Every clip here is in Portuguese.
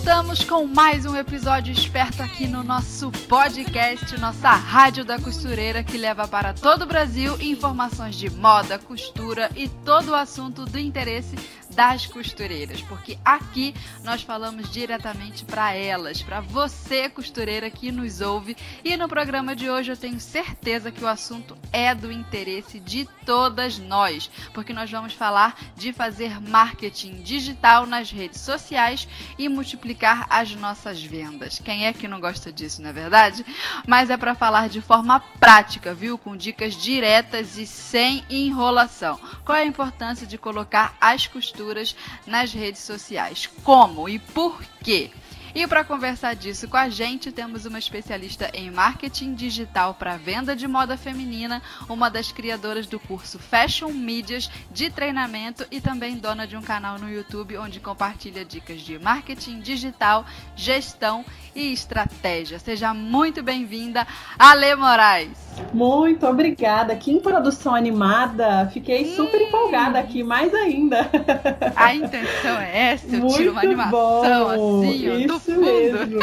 Voltamos com mais um episódio esperto aqui no nosso podcast, nossa Rádio da Costureira, que leva para todo o Brasil informações de moda, costura e todo o assunto do interesse das costureiras, porque aqui nós falamos diretamente para elas, para você costureira que nos ouve. E no programa de hoje eu tenho certeza que o assunto é do interesse de todas nós, porque nós vamos falar de fazer marketing digital nas redes sociais e multiplicar as nossas vendas. Quem é que não gosta disso, não é verdade? Mas é para falar de forma prática, viu? Com dicas diretas e sem enrolação. Qual é a importância de colocar as costuras nas redes sociais. Como e por quê? E para conversar disso com a gente, temos uma especialista em marketing digital para venda de moda feminina, uma das criadoras do curso Fashion Medias de treinamento e também dona de um canal no YouTube onde compartilha dicas de marketing digital, gestão e estratégia. Seja muito bem-vinda, Ale Moraes. Muito obrigada. Que introdução animada. Fiquei super empolgada aqui, mais ainda. A intenção é essa, eu muito tiro uma animação bom. assim, ó, do fundo. Mesmo.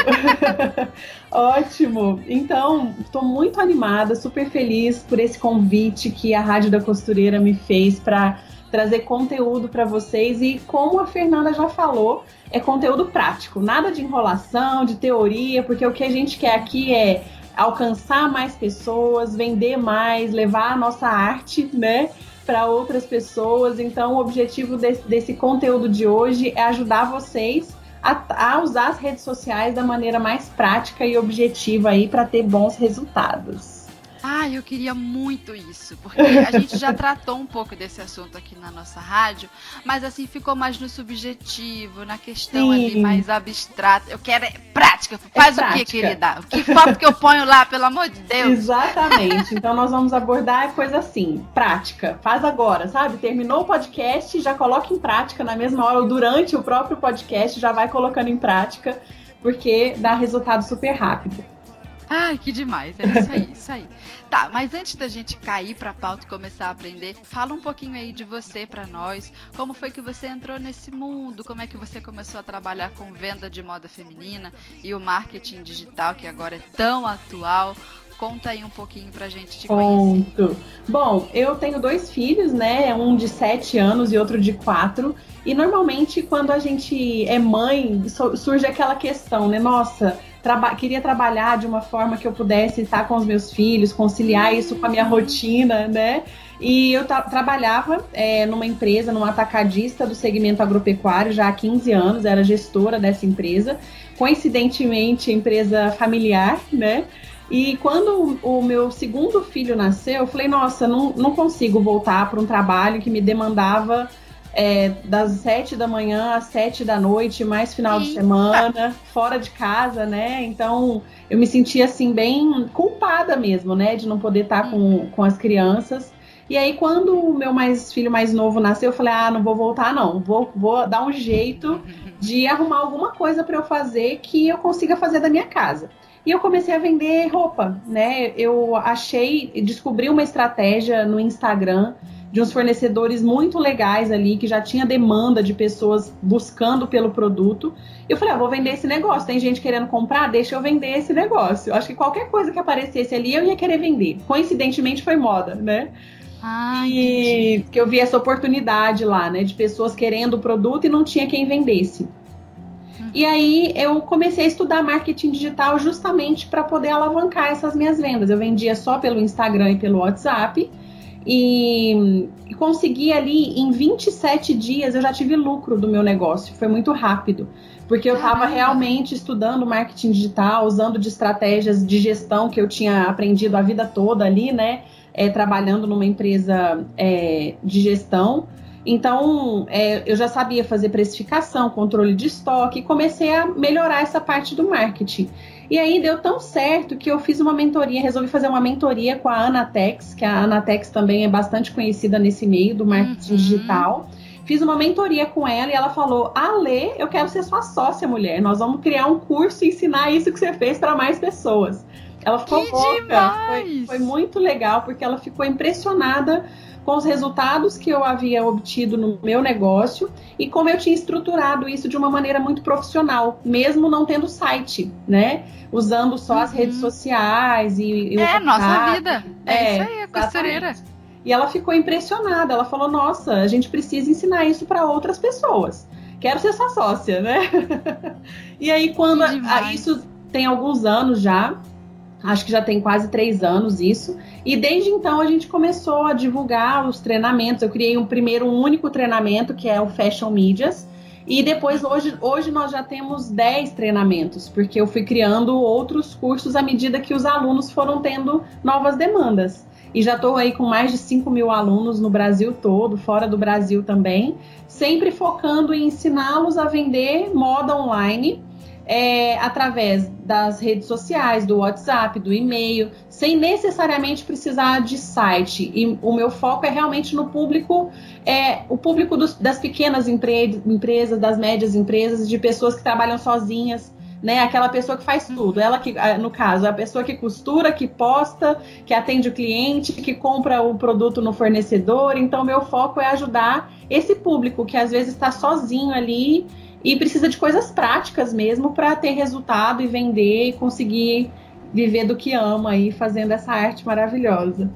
Ótimo. Então, estou muito animada, super feliz por esse convite que a Rádio da Costureira me fez para trazer conteúdo para vocês e como a Fernanda já falou, é conteúdo prático, nada de enrolação, de teoria, porque o que a gente quer aqui é alcançar mais pessoas, vender mais, levar a nossa arte, né, para outras pessoas. Então, o objetivo desse, desse, conteúdo de hoje é ajudar vocês a, a usar as redes sociais da maneira mais prática e objetiva aí para ter bons resultados. Ah, eu queria muito isso, porque a gente já tratou um pouco desse assunto aqui na nossa rádio, mas assim ficou mais no subjetivo, na questão Sim. ali mais abstrata. Eu quero é prática. Faz é o que, querida? Que foto que eu ponho lá, pelo amor de Deus? Exatamente. Então nós vamos abordar coisa assim, prática. Faz agora, sabe? Terminou o podcast, já coloca em prática na mesma hora ou durante o próprio podcast, já vai colocando em prática, porque dá resultado super rápido. Ai, que demais. É isso aí, isso aí. Tá, mas antes da gente cair pra pauta e começar a aprender, fala um pouquinho aí de você para nós. Como foi que você entrou nesse mundo? Como é que você começou a trabalhar com venda de moda feminina e o marketing digital que agora é tão atual? Conta aí um pouquinho pra gente te conhecer. Conto. Bom, eu tenho dois filhos, né? Um de sete anos e outro de quatro. E normalmente, quando a gente é mãe, surge aquela questão, né? Nossa, traba queria trabalhar de uma forma que eu pudesse estar com os meus filhos, conciliar isso com a minha rotina, né? E eu trabalhava é, numa empresa, numa atacadista do segmento agropecuário já há 15 anos, era gestora dessa empresa, coincidentemente empresa familiar, né? E quando o meu segundo filho nasceu, eu falei, nossa, não, não consigo voltar para um trabalho que me demandava é, das sete da manhã às sete da noite, mais final Eita. de semana, fora de casa, né? Então eu me senti assim bem culpada mesmo, né? De não poder estar com, com as crianças. E aí, quando o meu mais filho mais novo nasceu, eu falei: ah, não vou voltar, não. Vou, vou dar um jeito de arrumar alguma coisa para eu fazer que eu consiga fazer da minha casa. E eu comecei a vender roupa, né? Eu achei, descobri uma estratégia no Instagram de uns fornecedores muito legais ali, que já tinha demanda de pessoas buscando pelo produto. Eu falei, ah, vou vender esse negócio. Tem gente querendo comprar, deixa eu vender esse negócio. Eu acho que qualquer coisa que aparecesse ali, eu ia querer vender. Coincidentemente foi moda, né? Ah, e que eu vi essa oportunidade lá, né, de pessoas querendo o produto e não tinha quem vendesse. Uhum. E aí eu comecei a estudar marketing digital justamente para poder alavancar essas minhas vendas. Eu vendia só pelo Instagram e pelo WhatsApp e, e consegui ali em 27 dias eu já tive lucro do meu negócio. Foi muito rápido, porque eu estava realmente estudando marketing digital, usando de estratégias de gestão que eu tinha aprendido a vida toda ali, né? É, trabalhando numa empresa é, de gestão. Então, é, eu já sabia fazer precificação, controle de estoque, e comecei a melhorar essa parte do marketing. E aí deu tão certo que eu fiz uma mentoria, resolvi fazer uma mentoria com a Anatex, que a Anatex também é bastante conhecida nesse meio do marketing uhum. digital. Fiz uma mentoria com ela e ela falou: Ale, eu quero ser sua sócia, mulher. Nós vamos criar um curso e ensinar isso que você fez para mais pessoas. Ela ficou que louca. Foi, foi muito legal, porque ela ficou impressionada com os resultados que eu havia obtido no meu negócio e como eu tinha estruturado isso de uma maneira muito profissional, mesmo não tendo site, né? Usando só uhum. as redes sociais e, e É, nossa vida. É, é isso aí, a costureira. E ela ficou impressionada. Ela falou: Nossa, a gente precisa ensinar isso para outras pessoas. Quero ser sua sócia, né? e aí, quando a, a, isso tem alguns anos já, acho que já tem quase três anos isso. E desde então a gente começou a divulgar os treinamentos. Eu criei um primeiro um único treinamento, que é o Fashion Medias. E depois, hoje, hoje nós já temos 10 treinamentos, porque eu fui criando outros cursos à medida que os alunos foram tendo novas demandas. E já estou aí com mais de 5 mil alunos no Brasil todo, fora do Brasil também, sempre focando em ensiná-los a vender moda online é, através das redes sociais, do WhatsApp, do e-mail, sem necessariamente precisar de site. E o meu foco é realmente no público, é, o público dos, das pequenas empre empresas, das médias empresas, de pessoas que trabalham sozinhas, né? Aquela pessoa que faz tudo. Ela que, no caso, a pessoa que costura, que posta, que atende o cliente, que compra o produto no fornecedor. Então, meu foco é ajudar esse público que às vezes está sozinho ali e precisa de coisas práticas mesmo para ter resultado e vender e conseguir viver do que ama aí fazendo essa arte maravilhosa.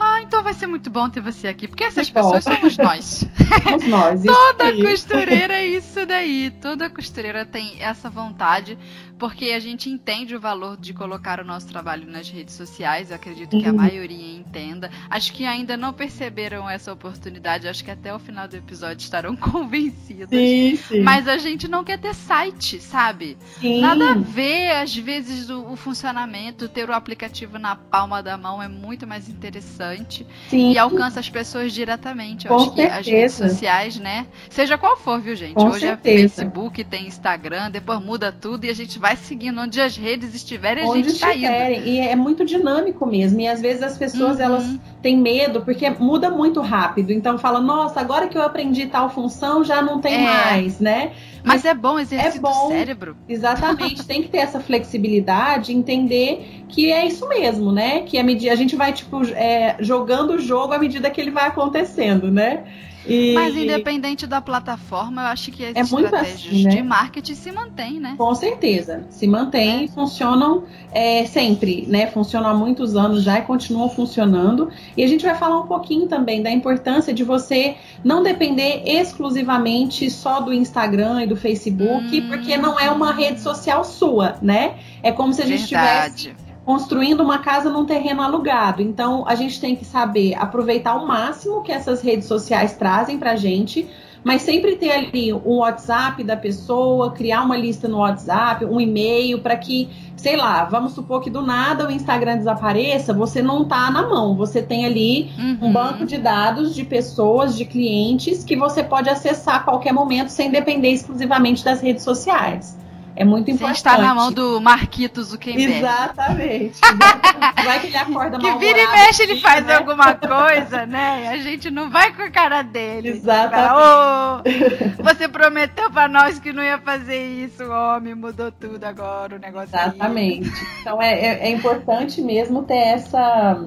Ah, então vai ser muito bom ter você aqui, porque essas pessoas somos nós. Somos nós. Toda costureira é isso daí. Toda costureira tem essa vontade porque a gente entende o valor de colocar o nosso trabalho nas redes sociais, eu acredito que a uhum. maioria entenda. Acho que ainda não perceberam essa oportunidade, acho que até o final do episódio estarão convencidos. Sim, sim. Mas a gente não quer ter site, sabe? Sim. Nada a ver, às vezes, o, o, funcionamento, ter o aplicativo na palma da mão é muito mais interessante sim. e alcança as pessoas diretamente. Eu Com acho certeza. que as redes sociais, né? Seja qual for, viu, gente? Com Hoje é certeza. é Facebook, tem Instagram, depois muda tudo e a gente vai vai seguindo onde as redes estiverem, a onde gente tá estiverem. E é muito dinâmico mesmo. E às vezes as pessoas uhum. elas têm medo porque muda muito rápido. Então fala, nossa, agora que eu aprendi tal função já não tem é. mais, né? Mas, Mas é bom exercer é bom, o cérebro. Exatamente, tem que ter essa flexibilidade, entender que é isso mesmo, né? Que a, medida, a gente vai, tipo, é, jogando o jogo à medida que ele vai acontecendo, né? E... Mas independente da plataforma, eu acho que as é estratégias assim, né? de marketing se mantêm, né? Com certeza, se mantém, é. funcionam é, sempre, né? Funcionam há muitos anos já e continuam funcionando. E a gente vai falar um pouquinho também da importância de você não depender exclusivamente só do Instagram e do Facebook, hum. porque não é uma rede social sua, né? É como se a gente Verdade. tivesse construindo uma casa num terreno alugado. Então, a gente tem que saber aproveitar o máximo que essas redes sociais trazem para a gente, mas sempre ter ali o WhatsApp da pessoa, criar uma lista no WhatsApp, um e-mail, para que, sei lá, vamos supor que do nada o Instagram desapareça, você não tá na mão, você tem ali uhum. um banco de dados de pessoas, de clientes, que você pode acessar a qualquer momento sem depender exclusivamente das redes sociais. É muito importante. Sem estar na mão do Marquito Zuckerberg. Exatamente. vai que ele acorda Que vira e mexe ele faz né? alguma coisa, né? A gente não vai com a cara dele. Exatamente. oh, você prometeu para nós que não ia fazer isso, homem, mudou tudo agora o negócio. Exatamente. Aí. Então é, é, é importante mesmo ter essa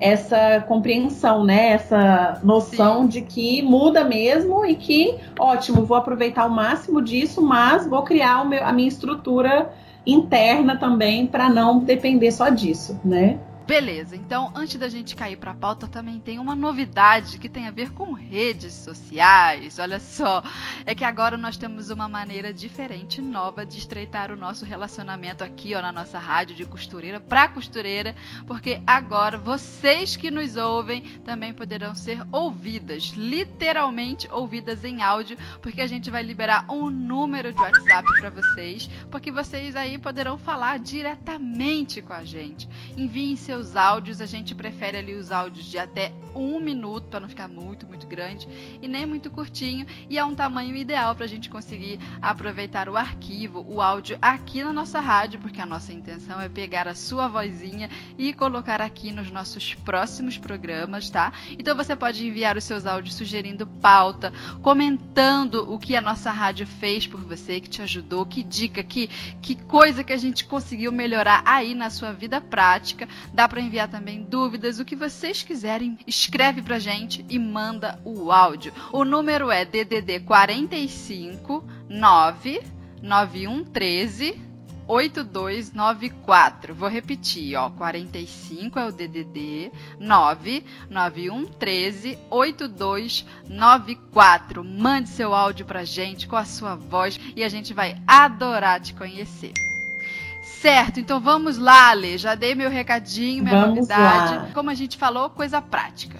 essa compreensão, né? Essa noção Sim. de que muda mesmo e que, ótimo, vou aproveitar o máximo disso, mas vou criar meu, a minha estrutura interna também para não depender só disso, né? Beleza, então antes da gente cair para a pauta, também tem uma novidade que tem a ver com redes sociais. Olha só, é que agora nós temos uma maneira diferente, nova de estreitar o nosso relacionamento aqui ó, na nossa rádio de costureira para costureira, porque agora vocês que nos ouvem também poderão ser ouvidas, literalmente ouvidas em áudio, porque a gente vai liberar um número de WhatsApp para vocês, porque vocês aí poderão falar diretamente com a gente. Enviem seu seus áudios. A gente prefere ali os áudios de até um minuto, para não ficar muito, muito grande e nem muito curtinho. E é um tamanho ideal para a gente conseguir aproveitar o arquivo, o áudio aqui na nossa rádio, porque a nossa intenção é pegar a sua vozinha e colocar aqui nos nossos próximos programas, tá? Então você pode enviar os seus áudios sugerindo pauta, comentando o que a nossa rádio fez por você, que te ajudou, que dica, que, que coisa que a gente conseguiu melhorar aí na sua vida prática. Dá para enviar também dúvidas, o que vocês quiserem escreve pra gente e manda o áudio. O número é DDD 45 9 9113 8294. Vou repetir, ó, 45 é o DDD 9 9113 8294. Mande seu áudio pra gente com a sua voz e a gente vai adorar te conhecer. Certo, então vamos lá, Ale. Já dei meu recadinho, minha vamos novidade. Lá. Como a gente falou, coisa prática.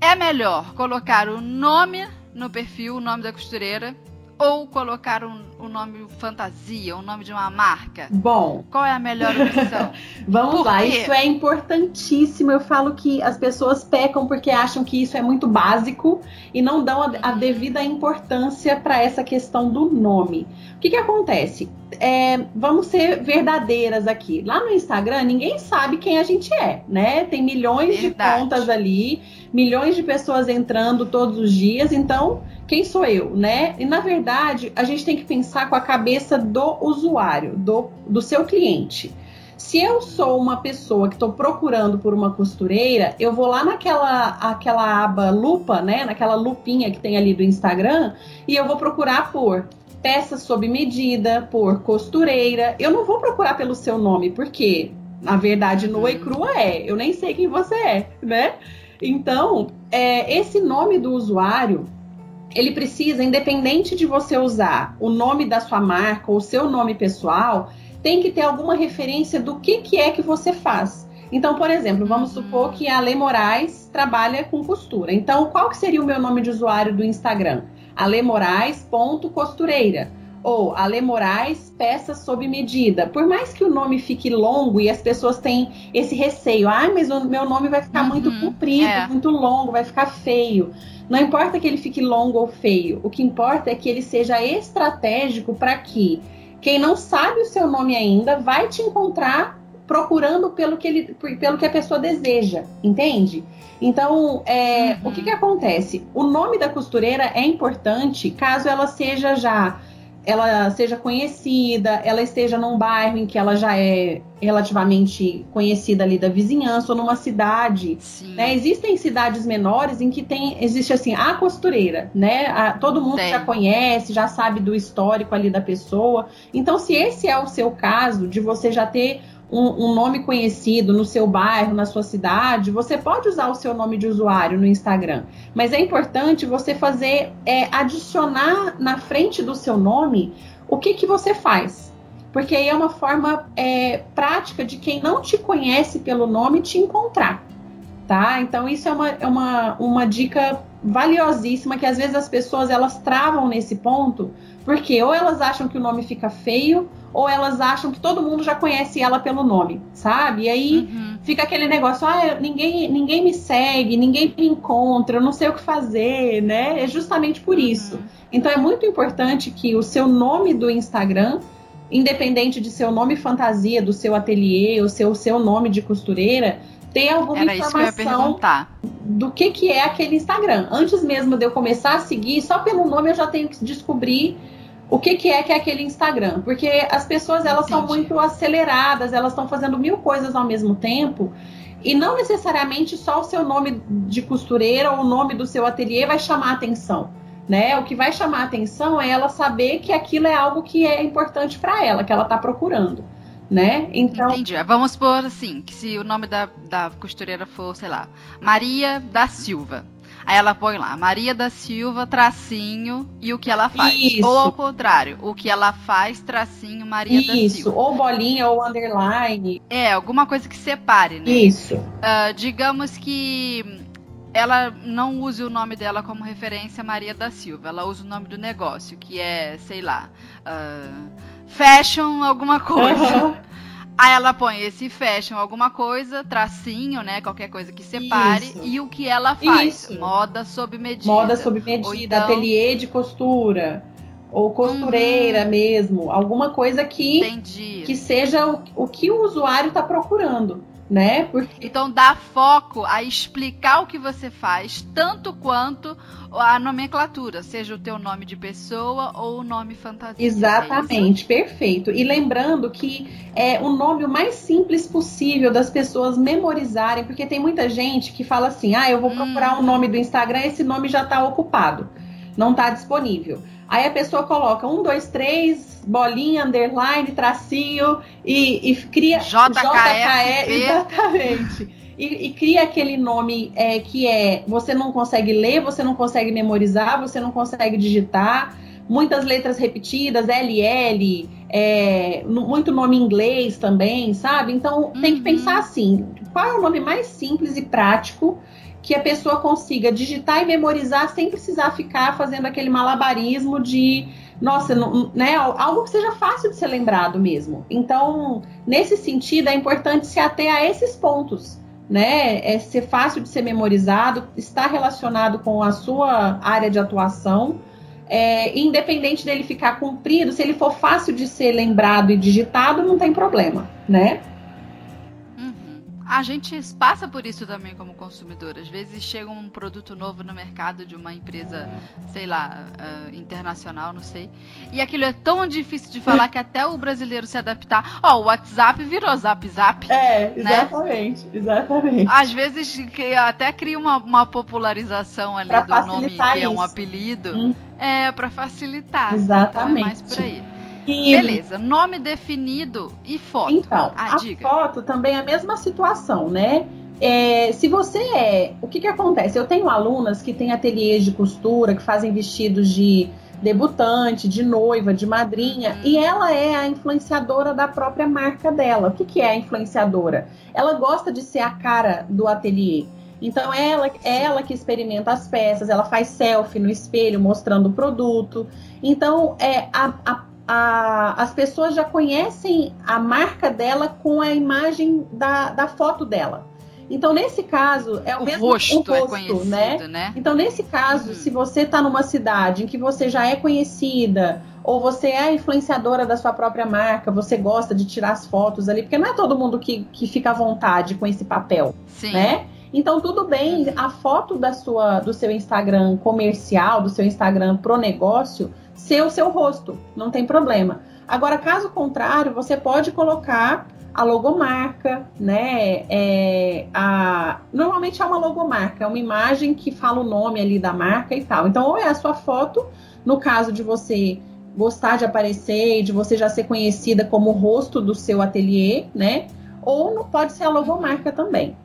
É melhor colocar o nome no perfil, o nome da costureira, ou colocar um, um nome fantasia, o um nome de uma marca? Bom. Qual é a melhor opção? Vamos Por lá, quê? isso é importantíssimo. Eu falo que as pessoas pecam porque acham que isso é muito básico e não dão a, a devida importância para essa questão do nome. O que, que acontece? É, vamos ser verdadeiras aqui. Lá no Instagram, ninguém sabe quem a gente é, né? Tem milhões Verdade. de contas ali, milhões de pessoas entrando todos os dias, então quem sou eu, né? E na verdade, a gente tem que pensar com a cabeça do usuário, do, do seu cliente. Se eu sou uma pessoa que estou procurando por uma costureira, eu vou lá naquela aquela aba lupa, né? Naquela lupinha que tem ali do Instagram, e eu vou procurar por peça sob medida, por costureira. Eu não vou procurar pelo seu nome, porque na verdade no e crua é. Eu nem sei quem você é, né? Então, é, esse nome do usuário ele precisa, independente de você usar o nome da sua marca ou o seu nome pessoal, tem que ter alguma referência do que, que é que você faz. Então, por exemplo, vamos supor que a Lê Moraes trabalha com costura. Então, qual que seria o meu nome de usuário do Instagram? alemorais.costureira ou Ale Moraes Peças Sob Medida. Por mais que o nome fique longo e as pessoas têm esse receio, ah, mas o meu nome vai ficar uhum, muito comprido, é. muito longo, vai ficar feio. Não importa que ele fique longo ou feio, o que importa é que ele seja estratégico para que quem não sabe o seu nome ainda vai te encontrar procurando pelo que, ele, pelo que a pessoa deseja, entende? Então, é, uhum. o que, que acontece? O nome da costureira é importante caso ela seja já ela seja conhecida, ela esteja num bairro em que ela já é relativamente conhecida ali da vizinhança ou numa cidade. Né? Existem cidades menores em que tem existe assim a costureira, né? A, todo mundo já conhece, já sabe do histórico ali da pessoa. Então, se esse é o seu caso de você já ter um, um, nome conhecido no seu bairro, na sua cidade, você pode usar o seu nome de usuário no Instagram. Mas é importante você fazer, é, adicionar na frente do seu nome o que, que você faz. Porque aí é uma forma é, prática de quem não te conhece pelo nome te encontrar. Tá? Então, isso é uma, é uma, uma dica valiosíssima que às vezes as pessoas elas travam nesse ponto, porque ou elas acham que o nome fica feio, ou elas acham que todo mundo já conhece ela pelo nome, sabe? E aí uhum. fica aquele negócio, ah, ninguém, ninguém me segue, ninguém me encontra, eu não sei o que fazer, né? É justamente por uhum. isso. Então é muito importante que o seu nome do Instagram, independente de seu nome fantasia, do seu ateliê, o seu, seu nome de costureira, tenha alguma Era informação do que, que é aquele Instagram. Antes mesmo de eu começar a seguir, só pelo nome eu já tenho que descobrir o que, que é que é aquele Instagram. Porque as pessoas elas Entendi. são muito aceleradas, elas estão fazendo mil coisas ao mesmo tempo. E não necessariamente só o seu nome de costureira ou o nome do seu ateliê vai chamar atenção. Né? O que vai chamar atenção é ela saber que aquilo é algo que é importante para ela, que ela está procurando. Né? Então... Entendi. Vamos supor assim, que se o nome da, da costureira for, sei lá, Maria da Silva. Aí ela põe lá, Maria da Silva, tracinho, e o que ela faz. Isso. Ou ao contrário, o que ela faz, tracinho, Maria Isso. da Silva. Isso, ou bolinha ou underline. É, alguma coisa que separe, né? Isso. Uh, digamos que ela não use o nome dela como referência Maria da Silva. Ela usa o nome do negócio, que é, sei lá, uh, fashion alguma coisa. Aí ela põe esse fashion, alguma coisa, tracinho, né? Qualquer coisa que separe. Isso. E o que ela faz? Isso. Moda sob medida. Moda sob medida, então... ateliê de costura. Ou costureira uhum. mesmo. Alguma coisa que, Entendi. que seja o, o que o usuário está procurando né? Porque... Então dá foco a explicar o que você faz, tanto quanto a nomenclatura, seja o teu nome de pessoa ou o nome fantasia. Exatamente, é perfeito. E lembrando que é o nome o mais simples possível das pessoas memorizarem, porque tem muita gente que fala assim: ah, eu vou procurar hum. um nome do Instagram, esse nome já está ocupado, não está disponível. Aí a pessoa coloca um, dois, três, bolinha, underline, tracinho e, e cria JKF, exatamente. E, e, cria aquele nome é, que é você não consegue ler, você não consegue memorizar, você não consegue digitar, muitas letras repetidas, LL, é, muito nome em inglês também, sabe? Então tem que uhum. pensar assim: qual é o nome mais simples e prático que a pessoa consiga digitar e memorizar sem precisar ficar fazendo aquele malabarismo de nossa, né, algo que seja fácil de ser lembrado mesmo. Então, nesse sentido, é importante se ater a esses pontos, né? É ser fácil de ser memorizado, estar relacionado com a sua área de atuação, é, independente dele ficar cumprido, se ele for fácil de ser lembrado e digitado, não tem problema, né? A gente passa por isso também como consumidor. Às vezes chega um produto novo no mercado de uma empresa, sei lá, uh, internacional, não sei. E aquilo é tão difícil de falar que até o brasileiro se adaptar. Ó, oh, o WhatsApp virou Zap Zap. É, exatamente, né? exatamente. Às vezes até cria uma, uma popularização ali pra do nome que isso. é um apelido. Hum. É, para facilitar. Exatamente. Então é mais por aí. E... Beleza, nome definido e foto. Então, ah, a diga. foto também é a mesma situação, né? É, se você é. O que, que acontece? Eu tenho alunas que têm ateliês de costura, que fazem vestidos de debutante, de noiva, de madrinha, uhum. e ela é a influenciadora da própria marca dela. O que, que é a influenciadora? Ela gosta de ser a cara do ateliê. Então ela, é ela que experimenta as peças, ela faz selfie no espelho mostrando o produto. Então é a, a a, as pessoas já conhecem a marca dela com a imagem da, da foto dela. Então, nesse caso, é o, o mesmo rosto, o é rosto é né? né? Então, nesse caso, uhum. se você está numa cidade em que você já é conhecida, ou você é influenciadora da sua própria marca, você gosta de tirar as fotos ali, porque não é todo mundo que, que fica à vontade com esse papel, Sim. né? Então, tudo bem, a foto da sua, do seu Instagram comercial, do seu Instagram pro negócio, ser o seu rosto, não tem problema. Agora, caso contrário, você pode colocar a logomarca, né? É, a... Normalmente é uma logomarca, é uma imagem que fala o nome ali da marca e tal. Então, ou é a sua foto, no caso de você gostar de aparecer e de você já ser conhecida como o rosto do seu ateliê, né? Ou não pode ser a logomarca também.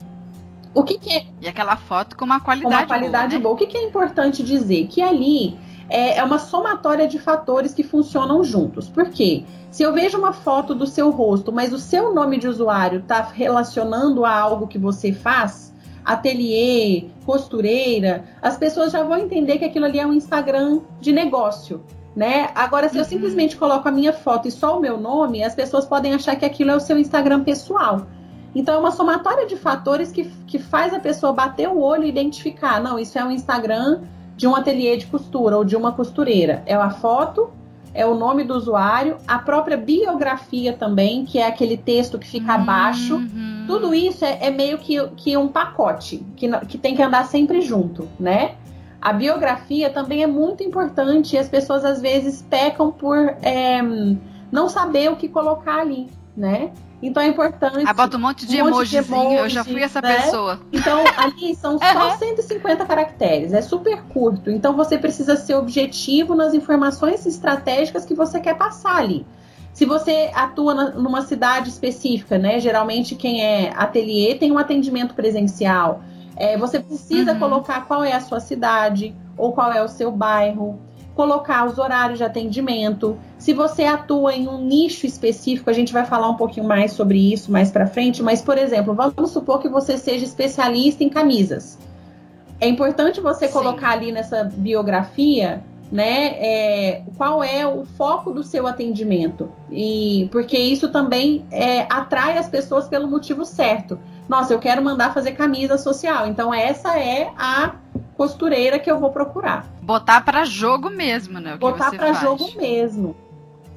O que, que é? E aquela foto com uma qualidade, com uma qualidade boa. Né? boa. O que, que é importante dizer? Que ali é, é uma somatória de fatores que funcionam juntos. Por quê? Se eu vejo uma foto do seu rosto, mas o seu nome de usuário está relacionando a algo que você faz, ateliê, costureira, as pessoas já vão entender que aquilo ali é um Instagram de negócio. Né? Agora, se eu uhum. simplesmente coloco a minha foto e só o meu nome, as pessoas podem achar que aquilo é o seu Instagram pessoal. Então, é uma somatória de fatores que, que faz a pessoa bater o olho e identificar: não, isso é um Instagram de um ateliê de costura ou de uma costureira. É a foto, é o nome do usuário, a própria biografia também, que é aquele texto que fica uhum. abaixo. Tudo isso é, é, meio que, que um pacote, que, que tem que andar sempre junto, né? A biografia também é muito importante e as pessoas às vezes pecam por é, não saber o que colocar ali, né? Então é importante. Ah, bota um monte de um emojizinho, eu já fui essa né? pessoa. Então ali são só uhum. 150 caracteres, é super curto. Então você precisa ser objetivo nas informações estratégicas que você quer passar ali. Se você atua na, numa cidade específica, né? Geralmente quem é ateliê tem um atendimento presencial. É, você precisa uhum. colocar qual é a sua cidade ou qual é o seu bairro colocar os horários de atendimento. Se você atua em um nicho específico, a gente vai falar um pouquinho mais sobre isso mais para frente, mas por exemplo, vamos supor que você seja especialista em camisas. É importante você Sim. colocar ali nessa biografia, né, é, qual é o foco do seu atendimento. E porque isso também é, atrai as pessoas pelo motivo certo. Nossa, eu quero mandar fazer camisa social, então essa é a costureira que eu vou procurar. Botar para jogo mesmo, né? Botar para jogo mesmo.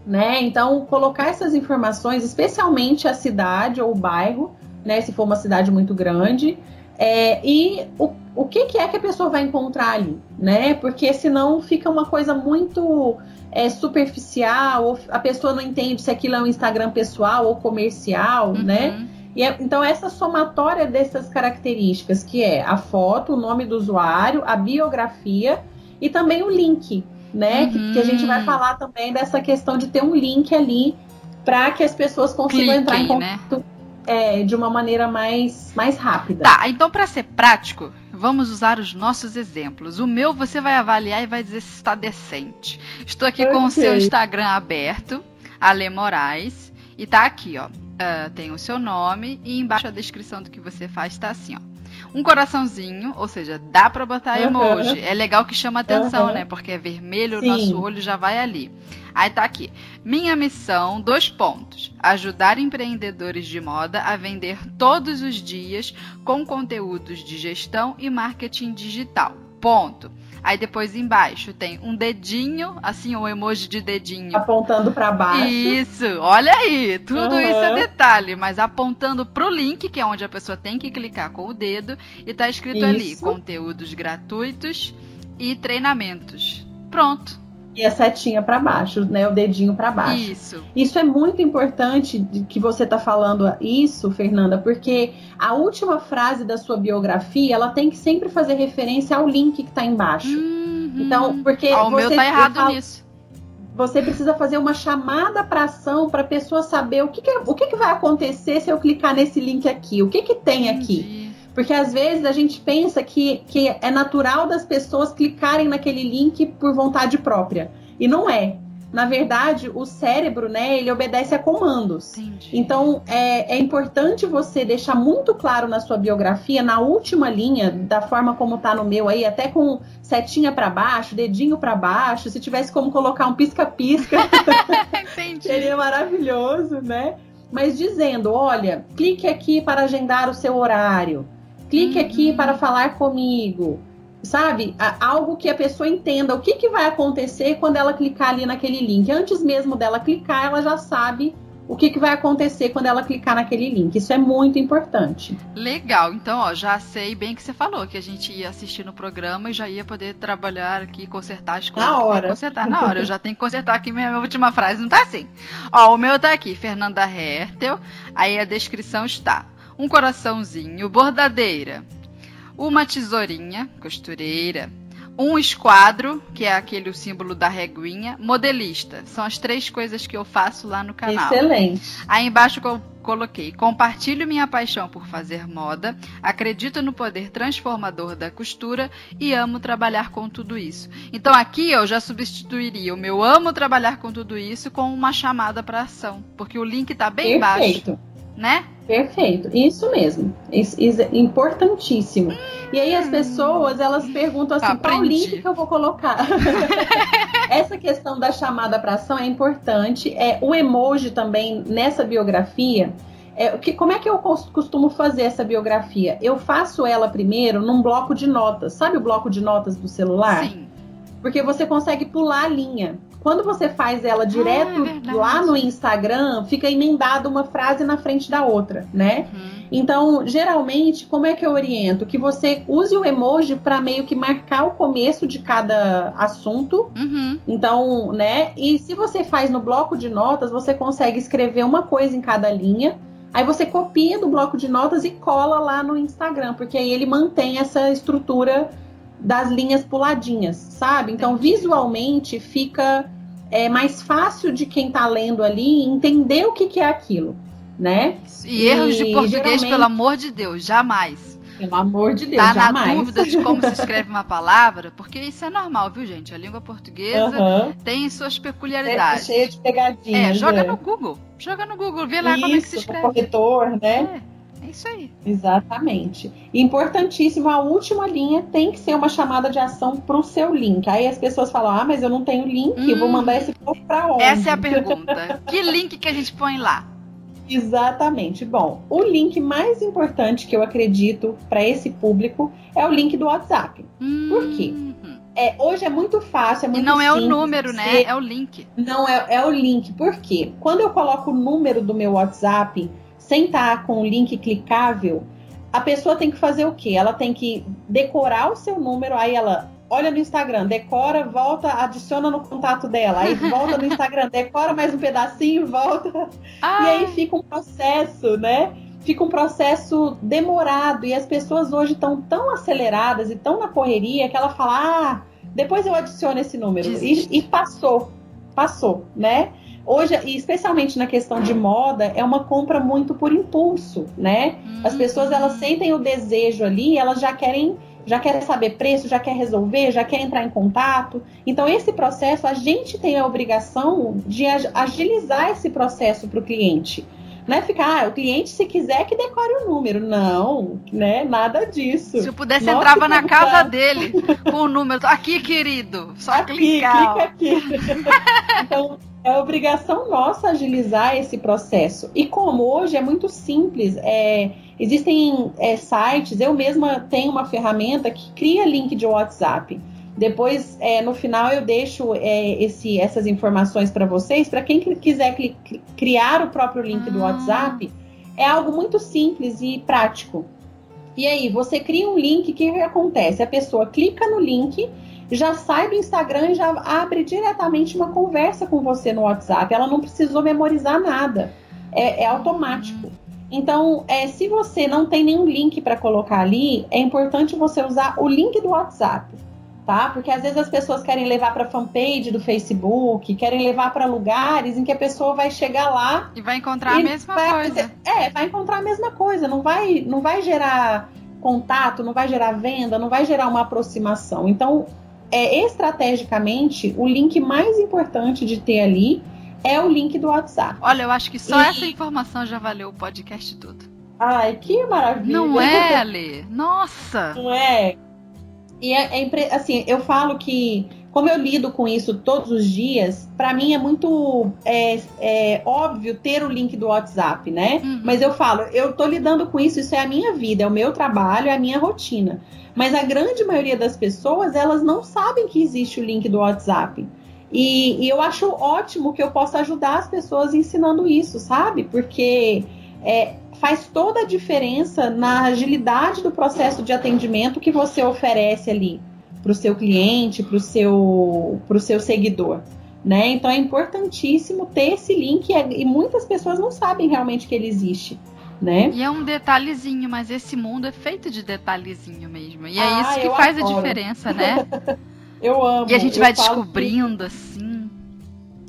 Né? Então, colocar essas informações, especialmente a cidade ou o bairro, né? Se for uma cidade muito grande, é, e o, o que, que, é que a pessoa vai encontrar ali, né? Porque senão fica uma coisa muito é, superficial, ou a pessoa não entende se aquilo é um Instagram pessoal ou comercial, uhum. né? E é, então, essa somatória dessas características, que é a foto, o nome do usuário, a biografia e também o link, né? Uhum. Que, que, a gente vai falar também dessa questão de ter um link ali para que as pessoas consigam Cliquem, entrar em né? contato né? é, de uma maneira mais, mais rápida. Tá, então para ser prático, vamos usar os nossos exemplos. O meu você vai avaliar e vai dizer se está decente. Estou aqui okay. com o seu Instagram aberto, Ale Moraes, e tá aqui, ó. Uh, tem o seu nome e embaixo a descrição do que você faz está assim, ó um coraçãozinho, ou seja, dá para botar uhum. emoji. É legal que chama atenção, uhum. né? Porque é vermelho, o nosso olho já vai ali. Aí tá aqui. Minha missão, dois pontos. Ajudar empreendedores de moda a vender todos os dias com conteúdos de gestão e marketing digital. Ponto. Aí depois embaixo tem um dedinho, assim, um emoji de dedinho. Apontando para baixo. Isso, olha aí, tudo uhum. isso é detalhe, mas apontando pro link, que é onde a pessoa tem que clicar com o dedo, e tá escrito isso. ali: conteúdos gratuitos e treinamentos. Pronto. E a setinha para baixo, né? O dedinho para baixo. Isso. Isso é muito importante que você tá falando isso, Fernanda, porque a última frase da sua biografia, ela tem que sempre fazer referência ao link que tá embaixo. Uhum. Então, porque ah, o você, meu tá errado nisso. Você precisa fazer uma chamada para ação para a pessoa saber o que, que, o que, que vai acontecer se eu clicar nesse link aqui, o que que tem aqui. Entendi. Porque às vezes a gente pensa que, que é natural das pessoas clicarem naquele link por vontade própria. E não é. Na verdade, o cérebro, né, ele obedece a comandos. Entendi. Então, é, é importante você deixar muito claro na sua biografia, na última linha, da forma como tá no meu aí, até com setinha para baixo, dedinho para baixo, se tivesse como colocar um pisca-pisca, seria maravilhoso, né? Mas dizendo, olha, clique aqui para agendar o seu horário clique uhum. aqui para falar comigo. Sabe? Algo que a pessoa entenda o que, que vai acontecer quando ela clicar ali naquele link. Antes mesmo dela clicar, ela já sabe o que, que vai acontecer quando ela clicar naquele link. Isso é muito importante. Legal. Então, ó, já sei bem que você falou que a gente ia assistir no programa e já ia poder trabalhar aqui, consertar as coisas. Na hora. Consertar na hora. Eu já tenho que consertar aqui minha última frase. Não tá assim. Ó, o meu tá aqui, Fernanda Hertel. Aí a descrição está um coraçãozinho, bordadeira, uma tesourinha, costureira, um esquadro, que é aquele o símbolo da reguinha, modelista. São as três coisas que eu faço lá no canal. Excelente. Aí embaixo eu coloquei: compartilho minha paixão por fazer moda, acredito no poder transformador da costura e amo trabalhar com tudo isso. Então aqui eu já substituiria o meu amo trabalhar com tudo isso com uma chamada para ação, porque o link está bem Perfeito. baixo, né? Perfeito, isso mesmo, isso, isso é importantíssimo. E aí as pessoas elas perguntam assim, qual link que eu vou colocar? Essa questão da chamada para ação é importante. É o emoji também nessa biografia. É, que, como é que eu costumo fazer essa biografia? Eu faço ela primeiro num bloco de notas. Sabe o bloco de notas do celular? Sim. Porque você consegue pular a linha. Quando você faz ela direto ah, é lá no Instagram, fica emendada uma frase na frente da outra, né? Uhum. Então, geralmente, como é que eu oriento? Que você use o emoji para meio que marcar o começo de cada assunto. Uhum. Então, né? E se você faz no bloco de notas, você consegue escrever uma coisa em cada linha. Aí você copia do bloco de notas e cola lá no Instagram, porque aí ele mantém essa estrutura das linhas puladinhas, sabe? Então, visualmente fica é mais fácil de quem está lendo ali entender o que, que é aquilo, né? E, e erros de português, geralmente... pelo amor de Deus, jamais. Pelo amor de Deus, tá jamais. na dúvida de como se escreve uma palavra, porque isso é normal, viu, gente? A língua portuguesa uhum. tem suas peculiaridades. É cheia de pegadinhas. É, joga é. no Google. Joga no Google, vê lá isso, como é que se escreve. corretor, né? É. É isso aí. Exatamente. Importantíssimo, a última linha tem que ser uma chamada de ação para o seu link. Aí as pessoas falam: ah, mas eu não tenho link, hum, eu vou mandar esse povo para onde? Essa é a pergunta. que link que a gente põe lá? Exatamente. Bom, o link mais importante que eu acredito para esse público é o link do WhatsApp. Hum. Por quê? É, hoje é muito fácil, é muito E não é o número, né? É o link. Não, é, é o link. Por quê? Quando eu coloco o número do meu WhatsApp sem estar com o link clicável, a pessoa tem que fazer o quê? Ela tem que decorar o seu número, aí ela olha no Instagram, decora, volta, adiciona no contato dela, aí volta no Instagram, decora mais um pedacinho, volta. Ah. E aí fica um processo, né? Fica um processo demorado e as pessoas hoje estão tão aceleradas e tão na correria que ela fala: "Ah, depois eu adiciono esse número". E, e passou. Passou, né? Hoje, especialmente na questão de moda, é uma compra muito por impulso, né? As pessoas elas hum. sentem o desejo ali, elas já querem já quer saber preço, já quer resolver, já quer entrar em contato. Então, esse processo, a gente tem a obrigação de agilizar esse processo para o cliente. Não é ficar, ah, o cliente, se quiser que decore o número. Não, né? Nada disso. Se eu pudesse, entrava na casa dele com o número. Aqui, querido, só aqui, clicar. Clica aqui. então, é obrigação nossa agilizar esse processo. E como hoje é muito simples, é, existem é, sites, eu mesma tenho uma ferramenta que cria link de WhatsApp. Depois, é, no final, eu deixo é, esse, essas informações para vocês. Para quem quiser criar o próprio link do ah. WhatsApp, é algo muito simples e prático. E aí, você cria um link, o que acontece? A pessoa clica no link já sai do Instagram e já abre diretamente uma conversa com você no WhatsApp. Ela não precisou memorizar nada. É, é automático. Então, é, se você não tem nenhum link para colocar ali, é importante você usar o link do WhatsApp, tá? Porque às vezes as pessoas querem levar para fanpage do Facebook, querem levar para lugares em que a pessoa vai chegar lá e vai encontrar a mesma coisa. é, vai encontrar a mesma coisa. Não vai, não vai gerar contato, não vai gerar venda, não vai gerar uma aproximação. Então, é, estrategicamente, o link mais importante de ter ali é o link do WhatsApp. Olha, eu acho que só e... essa informação já valeu o podcast todo. Ai, que maravilha. Não é, Ale? Nossa! Não é? E é, é, assim, eu falo que como eu lido com isso todos os dias, para mim é muito é, é, óbvio ter o link do WhatsApp, né? Uhum. Mas eu falo, eu tô lidando com isso, isso é a minha vida, é o meu trabalho, é a minha rotina. Mas a grande maioria das pessoas, elas não sabem que existe o link do WhatsApp. E, e eu acho ótimo que eu possa ajudar as pessoas ensinando isso, sabe? Porque é, faz toda a diferença na agilidade do processo de atendimento que você oferece ali para o seu cliente, para o seu, seu seguidor. Né? Então é importantíssimo ter esse link e muitas pessoas não sabem realmente que ele existe. Né? E é um detalhezinho, mas esse mundo é feito de detalhezinho mesmo. E é ah, isso que faz adoro. a diferença, né? eu amo. E a gente vai descobrindo que... assim.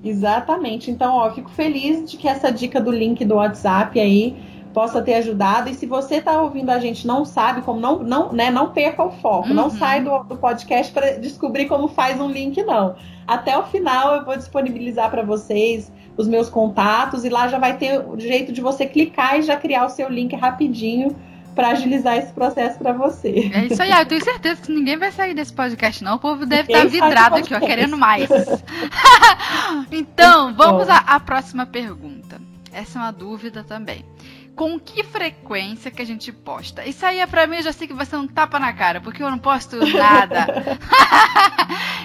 Exatamente. Então, ó, fico feliz de que essa dica do link do WhatsApp aí possa ter ajudado. E se você está ouvindo a gente não sabe como, não, não, né, não perca o foco. Uhum. Não sai do, do podcast para descobrir como faz um link, não. Até o final eu vou disponibilizar para vocês os meus contatos e lá já vai ter o jeito de você clicar e já criar o seu link rapidinho para agilizar esse processo para você. É isso aí, eu tenho certeza que ninguém vai sair desse podcast, não. O povo deve estar tá vidrado aqui, ó, querendo mais. então, vamos à próxima pergunta. Essa é uma dúvida também com que frequência que a gente posta. Isso aí é pra mim, eu já sei que vai ser um tapa na cara, porque eu não posto nada.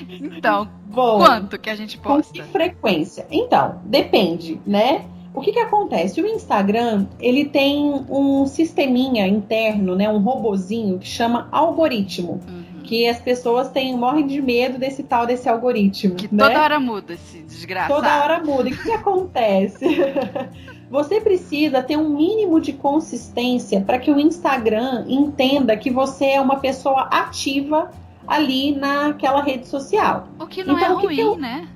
então, Bom, quanto que a gente posta? Com que frequência? Então, depende, né? O que que acontece? O Instagram, ele tem um sisteminha interno, né? Um robozinho que chama algoritmo. Uhum. Que as pessoas têm, morrem de medo desse tal desse algoritmo. Que né? toda hora muda esse desgraçado. Toda hora muda. E o que, que acontece? você precisa ter um mínimo de consistência para que o Instagram entenda que você é uma pessoa ativa ali naquela rede social. O que não então, é ruim, que eu... né?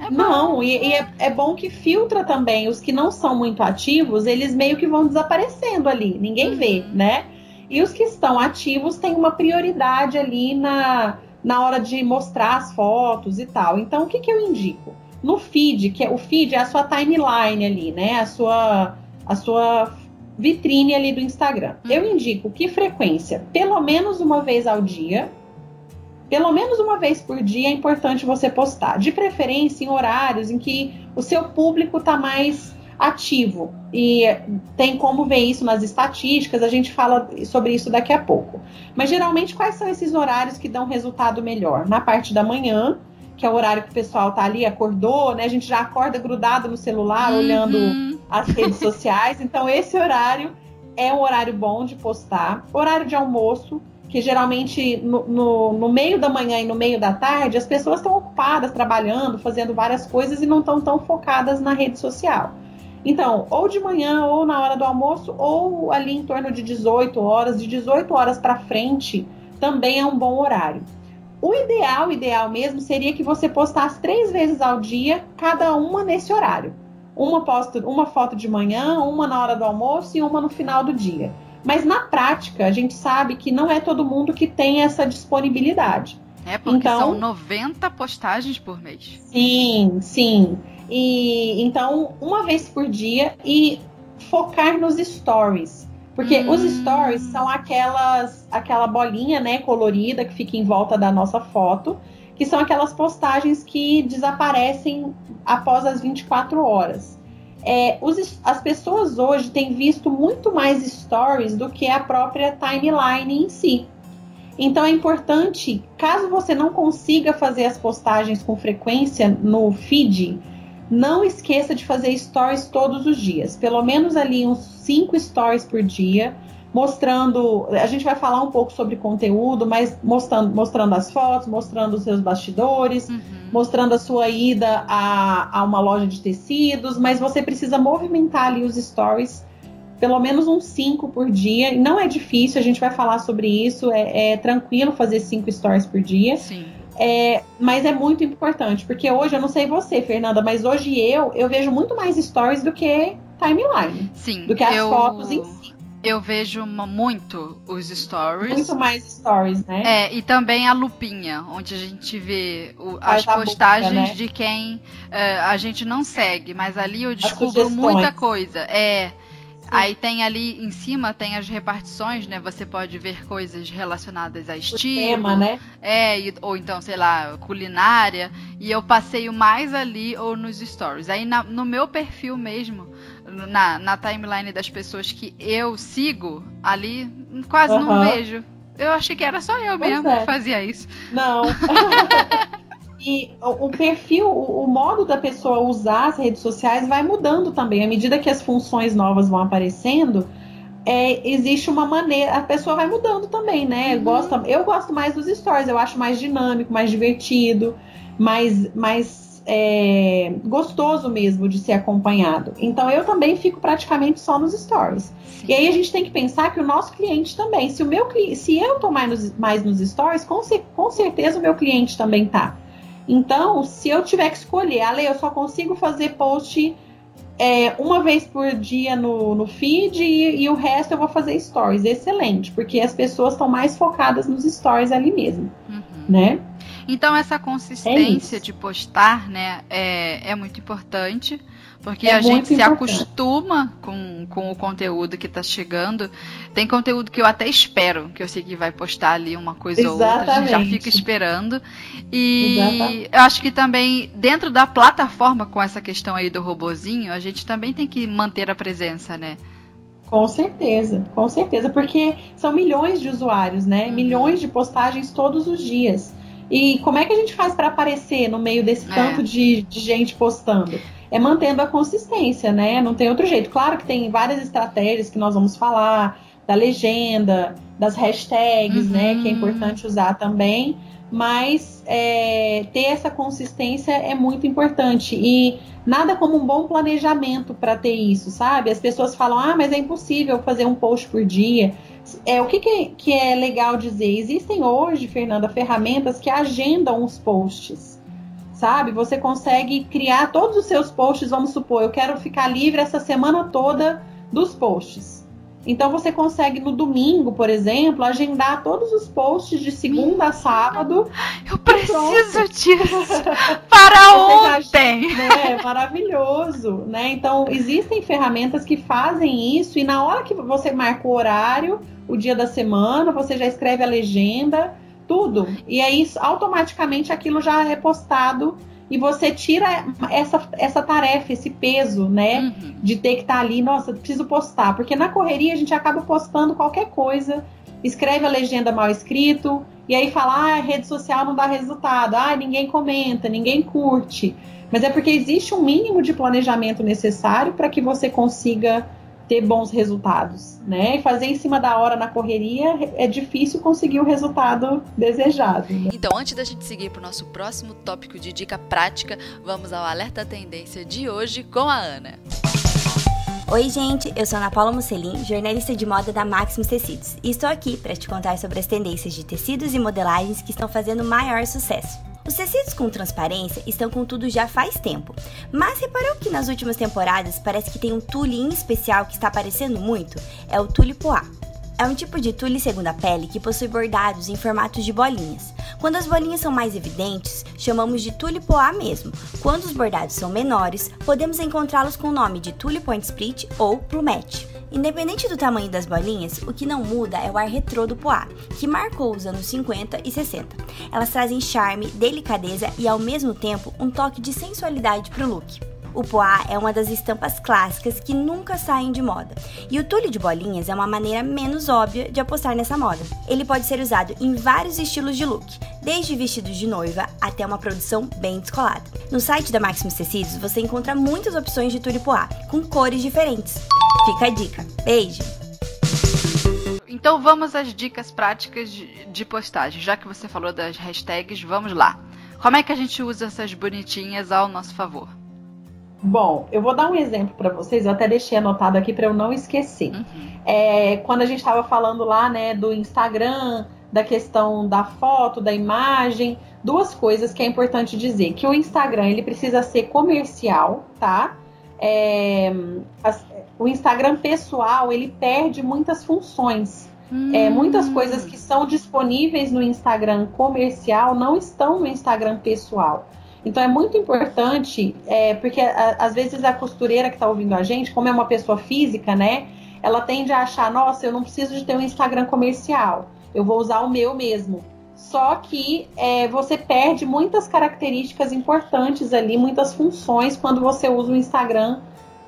É não, e, e é, é, bom que filtra também. Os que não são muito ativos, eles meio que vão desaparecendo ali. Ninguém uhum. vê, né? E os que estão ativos têm uma prioridade ali na, na hora de mostrar as fotos e tal. Então, o que, que eu indico? No feed, que é, o feed é a sua timeline ali, né? A sua, a sua vitrine ali do Instagram. Uhum. Eu indico que frequência, pelo menos uma vez ao dia. Pelo menos uma vez por dia é importante você postar. De preferência em horários em que o seu público está mais ativo. E tem como ver isso nas estatísticas, a gente fala sobre isso daqui a pouco. Mas geralmente, quais são esses horários que dão resultado melhor? Na parte da manhã, que é o horário que o pessoal tá ali, acordou, né? A gente já acorda grudado no celular, uhum. olhando as redes sociais. Então, esse horário é um horário bom de postar. Horário de almoço, que geralmente no, no, no meio da manhã e no meio da tarde, as pessoas estão ocupadas, trabalhando, fazendo várias coisas e não estão tão focadas na rede social. Então, ou de manhã, ou na hora do almoço, ou ali em torno de 18 horas, de 18 horas para frente, também é um bom horário. O ideal, ideal mesmo, seria que você postasse três vezes ao dia, cada uma nesse horário. Uma, posto, uma foto de manhã, uma na hora do almoço e uma no final do dia. Mas na prática, a gente sabe que não é todo mundo que tem essa disponibilidade. É, porque então, são 90 postagens por mês. Sim, sim. E então, uma vez por dia e focar nos stories. Porque hum. os stories são aquelas aquela bolinha, né, colorida que fica em volta da nossa foto, que são aquelas postagens que desaparecem após as 24 horas. É, os, as pessoas hoje têm visto muito mais stories do que a própria timeline em si. Então é importante, caso você não consiga fazer as postagens com frequência no feed, não esqueça de fazer stories todos os dias, pelo menos ali uns 5 stories por dia, mostrando. A gente vai falar um pouco sobre conteúdo, mas mostrando, mostrando as fotos, mostrando os seus bastidores, uhum. mostrando a sua ida a, a uma loja de tecidos, mas você precisa movimentar ali os stories. Pelo menos uns 5 por dia. Não é difícil, a gente vai falar sobre isso. É, é tranquilo fazer 5 stories por dia. Sim. É, mas é muito importante, porque hoje, eu não sei você, Fernanda, mas hoje eu, eu vejo muito mais stories do que timeline. Sim. Do que as eu... fotos em si. Eu vejo muito os stories. Muito mais stories, né? É, e também a lupinha, onde a gente vê o, as postagens boca, né? de quem uh, a gente não segue, mas ali eu descubro muita coisa. É. Aí tem ali em cima tem as repartições, né? Você pode ver coisas relacionadas a estilo, o tema, né? É, e, ou então, sei lá, culinária. E eu passeio mais ali ou nos stories. Aí na, no meu perfil mesmo, na, na timeline das pessoas que eu sigo, ali quase uhum. não vejo. Eu achei que era só eu mesmo é. que fazia isso. Não. E o perfil, o modo da pessoa usar as redes sociais vai mudando também. À medida que as funções novas vão aparecendo, é, existe uma maneira. A pessoa vai mudando também, né? Uhum. Gosta, eu gosto mais dos stories, eu acho mais dinâmico, mais divertido, mais, mais é, gostoso mesmo de ser acompanhado. Então eu também fico praticamente só nos stories. Sim. E aí a gente tem que pensar que o nosso cliente também. Se, o meu, se eu tô mais nos, mais nos stories, com, com certeza o meu cliente também tá. Então, se eu tiver que escolher, Ale, eu só consigo fazer post é, uma vez por dia no, no feed e, e, o resto eu vou fazer stories. Excelente, porque as pessoas estão mais focadas nos stories ali mesmo, uhum. né? Então essa consistência é de postar, né, é, é muito importante. Porque é a gente se acostuma com, com o conteúdo que está chegando. Tem conteúdo que eu até espero, que eu sei que vai postar ali uma coisa Exatamente. ou outra, a gente já fica esperando. E Exatamente. eu acho que também, dentro da plataforma, com essa questão aí do robozinho, a gente também tem que manter a presença, né? Com certeza, com certeza, porque são milhões de usuários, né? Uhum. Milhões de postagens todos os dias. E como é que a gente faz para aparecer no meio desse é. tanto de, de gente postando? é mantendo a consistência, né? Não tem outro jeito. Claro que tem várias estratégias que nós vamos falar, da legenda, das hashtags, uhum. né? Que é importante usar também. Mas é, ter essa consistência é muito importante. E nada como um bom planejamento para ter isso, sabe? As pessoas falam, ah, mas é impossível fazer um post por dia. É, o que, que, que é legal dizer? Existem hoje, Fernanda, ferramentas que agendam os posts sabe? Você consegue criar todos os seus posts, vamos supor, eu quero ficar livre essa semana toda dos posts. Então você consegue no domingo, por exemplo, agendar todos os posts de segunda a sábado. Eu preciso disso para ontem. né, maravilhoso, né? Então existem ferramentas que fazem isso e na hora que você marca o horário, o dia da semana, você já escreve a legenda, tudo. E aí automaticamente aquilo já é postado e você tira essa, essa tarefa, esse peso, né? Uhum. De ter que estar tá ali, nossa, preciso postar. Porque na correria a gente acaba postando qualquer coisa, escreve a legenda mal escrito, e aí fala, ah, a rede social não dá resultado, ah, ninguém comenta, ninguém curte. Mas é porque existe um mínimo de planejamento necessário para que você consiga ter bons resultados, né? E fazer em cima da hora na correria é difícil conseguir o resultado desejado. Né? Então, antes da gente seguir para o nosso próximo tópico de dica prática, vamos ao alerta tendência de hoje com a Ana. Oi, gente, eu sou Ana Paula Musselin, jornalista de moda da Maximus Tecidos, e estou aqui para te contar sobre as tendências de tecidos e modelagens que estão fazendo maior sucesso. Os tecidos com transparência estão com tudo já faz tempo, mas reparou que nas últimas temporadas parece que tem um tule em especial que está aparecendo muito? É o tule poá. É um tipo de tule segunda pele que possui bordados em formatos de bolinhas. Quando as bolinhas são mais evidentes, chamamos de tule poá mesmo. Quando os bordados são menores, podemos encontrá-los com o nome de tule point split ou plumette. Independente do tamanho das bolinhas, o que não muda é o ar retrô do poá, que marcou os anos 50 e 60. Elas trazem charme, delicadeza e ao mesmo tempo um toque de sensualidade para o look. O poá é uma das estampas clássicas que nunca saem de moda, e o tule de bolinhas é uma maneira menos óbvia de apostar nessa moda. Ele pode ser usado em vários estilos de look, desde vestidos de noiva até uma produção bem descolada. No site da Maximus Tecidos você encontra muitas opções de tule poá, com cores diferentes. Fica a dica. Beijo! Então vamos às dicas práticas de, postagem. Já que você falou das hashtags, vamos lá. Como é que a gente usa essas bonitinhas ao nosso favor? Bom, eu vou dar um exemplo para vocês, eu até deixei anotado aqui para eu não esquecer. Uhum. É, quando a gente estava falando lá, né, do Instagram, da questão da foto, da imagem, duas coisas que é importante dizer, que o Instagram ele precisa ser comercial, tá? É, as, o Instagram pessoal ele perde muitas funções. Hum. É, muitas coisas que são disponíveis no Instagram comercial não estão no Instagram pessoal. Então é muito importante, é, porque a, às vezes a costureira que está ouvindo a gente, como é uma pessoa física, né? Ela tende a achar, nossa, eu não preciso de ter um Instagram comercial, eu vou usar o meu mesmo. Só que é, você perde muitas características importantes ali, muitas funções quando você usa o Instagram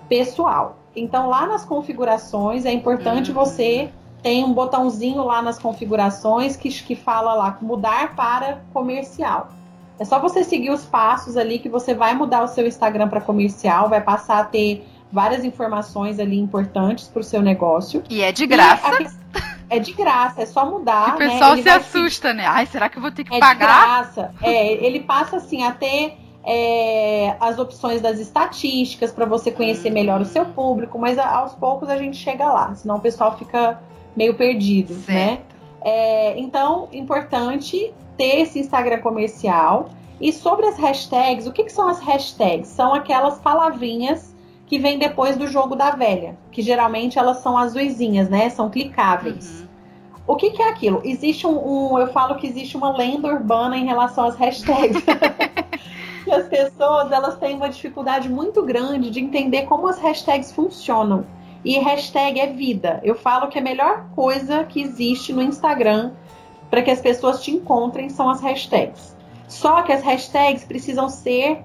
pessoal. Então lá nas configurações é importante uhum. você tem um botãozinho lá nas configurações que, que fala lá mudar para comercial. É só você seguir os passos ali que você vai mudar o seu Instagram para comercial, vai passar a ter várias informações ali importantes para o seu negócio. E é de graça. é de graça, é só mudar. O pessoal né? se assusta, né? Ai, será que eu vou ter que é pagar? De graça. É, ele passa assim a ter é, as opções das estatísticas para você conhecer melhor o seu público, mas aos poucos a gente chega lá, senão o pessoal fica meio perdido, né? né? É, então, importante ter esse Instagram comercial. E sobre as hashtags, o que, que são as hashtags? São aquelas palavrinhas que vêm depois do jogo da velha, que geralmente elas são azuisinhas, né? São clicáveis. Uhum. O que, que, é aquilo? Existe um, um, Eu falo que existe uma lenda urbana em relação às hashtags. que as pessoas elas têm uma dificuldade muito grande de entender como as hashtags funcionam. E hashtag é vida. Eu falo que a melhor coisa que existe no Instagram para que as pessoas te encontrem são as hashtags. Só que as hashtags precisam ser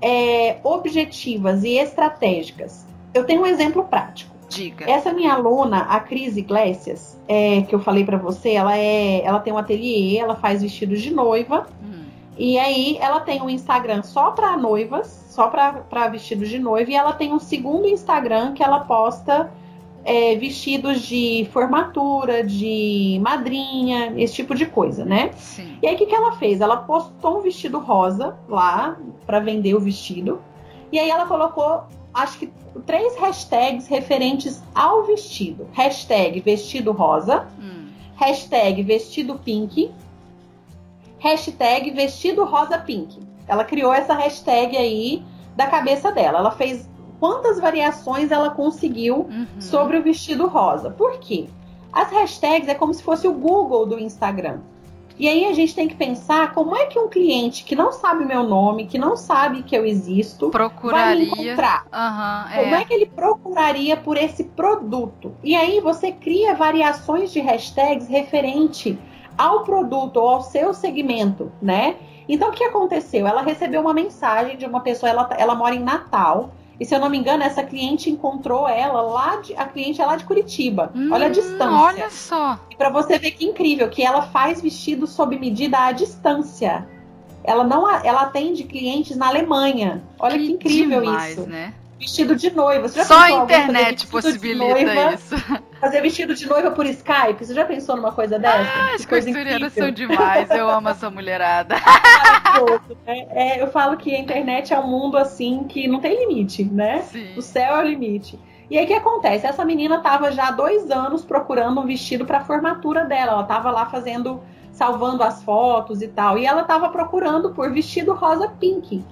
é, objetivas e estratégicas. Eu tenho um exemplo prático. Diga. Essa minha aluna, a Cris Iglesias, é, que eu falei para você, ela é, ela tem um ateliê, ela faz vestidos de noiva. E aí ela tem um Instagram só para noivas, só para vestidos de noiva, e ela tem um segundo Instagram que ela posta é, vestidos de formatura, de madrinha, esse tipo de coisa, né? Sim. E aí o que, que ela fez? Ela postou um vestido rosa lá para vender o vestido. E aí ela colocou, acho que três hashtags referentes ao vestido. Hashtag vestido rosa, hum. hashtag vestido pink, hashtag vestido rosa pink. Ela criou essa hashtag aí da cabeça dela. Ela fez quantas variações ela conseguiu uhum. sobre o vestido rosa. Por quê? As hashtags é como se fosse o Google do Instagram. E aí a gente tem que pensar como é que um cliente que não sabe meu nome, que não sabe que eu existo, procuraria. vai me encontrar. Uhum, é. Como é que ele procuraria por esse produto? E aí você cria variações de hashtags referente ao produto ou ao seu segmento, né? Então o que aconteceu? Ela recebeu uma mensagem de uma pessoa, ela, ela mora em Natal e se eu não me engano, essa cliente encontrou ela lá de. A cliente é lá de Curitiba. Hum, olha a distância. Olha só. E para você ver que incrível, que ela faz vestido sob medida à distância. Ela não ela atende clientes na Alemanha. Olha que, que incrível demais, isso. Né? Vestido de noiva. Só a internet possibilita isso. Fazer vestido de noiva por Skype. Você já pensou numa coisa dessa? Ah, as costureiras são demais. Eu amo essa mulherada. É, é, eu falo que a internet é um mundo assim que não tem limite, né? Sim. O céu é o limite. E aí o que acontece? Essa menina estava já há dois anos procurando um vestido para a formatura dela. Ela estava lá fazendo, salvando as fotos e tal. E ela estava procurando por vestido rosa pink.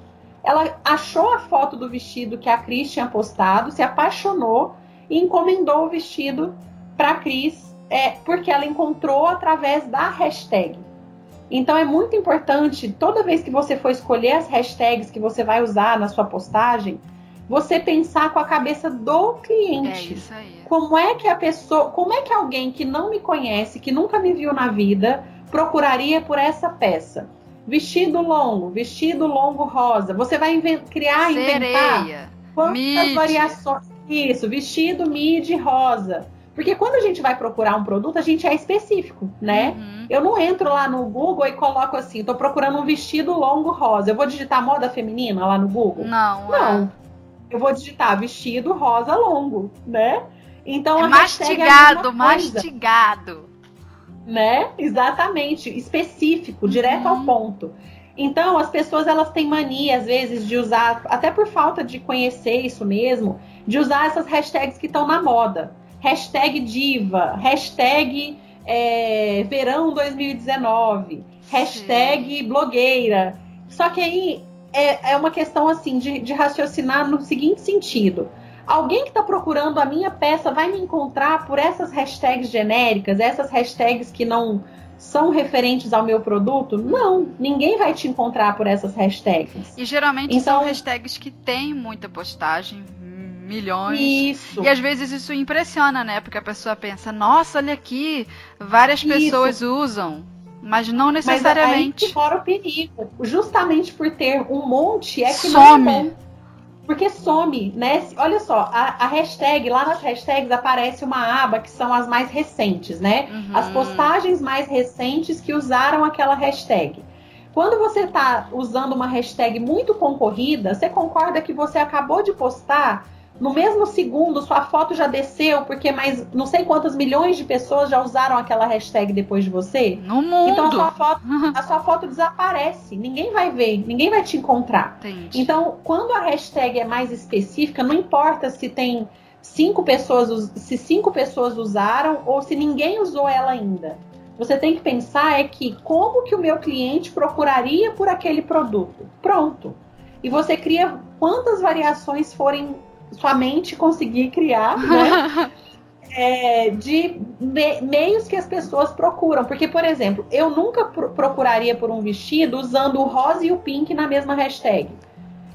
Ela achou a foto do vestido que a Cris tinha postado, se apaixonou e encomendou o vestido para a Cris, é, porque ela encontrou através da hashtag. Então é muito importante, toda vez que você for escolher as hashtags que você vai usar na sua postagem, você pensar com a cabeça do cliente. É isso aí. Como é que a pessoa, como é que alguém que não me conhece, que nunca me viu na vida, procuraria por essa peça? Vestido longo, vestido longo rosa. Você vai criar, Sereia, inventar quantas mid. variações. Isso, vestido mid rosa. Porque quando a gente vai procurar um produto, a gente é específico, né? Uhum. Eu não entro lá no Google e coloco assim, tô procurando um vestido longo rosa. Eu vou digitar moda feminina lá no Google? Não. Não. É. Eu vou digitar vestido rosa longo, né? Então é a mastigado, é mastigado né? Exatamente, específico, direto ao uhum. ponto. Então, as pessoas elas têm mania às vezes de usar, até por falta de conhecer isso mesmo, de usar essas hashtags que estão na moda. Hashtag diva, hashtag é, verão 2019, hashtag Sim. blogueira. Só que aí é, é uma questão assim de, de raciocinar no seguinte sentido alguém que está procurando a minha peça vai me encontrar por essas hashtags genéricas, essas hashtags que não são referentes ao meu produto? Não, ninguém vai te encontrar por essas hashtags. E geralmente então, são hashtags que têm muita postagem, milhões. Isso. E às vezes isso impressiona, né? Porque a pessoa pensa, nossa, olha aqui, várias pessoas isso. usam. Mas não necessariamente. Mas aí fora o perigo. Justamente por ter um monte é que Some. não é porque some, né? Olha só, a, a, hashtag, lá nas hashtags aparece uma aba que são as mais recentes, né? Uhum. As postagens mais recentes que usaram aquela hashtag. Quando você está usando uma hashtag muito concorrida, você concorda que você acabou de postar no mesmo segundo sua foto já desceu, porque mais não sei quantas milhões de pessoas já usaram aquela hashtag depois de você. No mundo. Então a sua foto, a sua foto desaparece. Ninguém vai ver, ninguém vai te encontrar. Entendi. Então, quando a hashtag é mais específica, não importa se tem cinco pessoas, se cinco pessoas usaram ou se ninguém usou ela ainda. Você tem que pensar é que como que o meu cliente procuraria por aquele produto. Pronto. E você cria quantas variações forem sua mente conseguir criar, né? é, de me meios que as pessoas procuram. Porque, por exemplo, eu nunca procuraria por um vestido usando o rosa e o pink na mesma hashtag.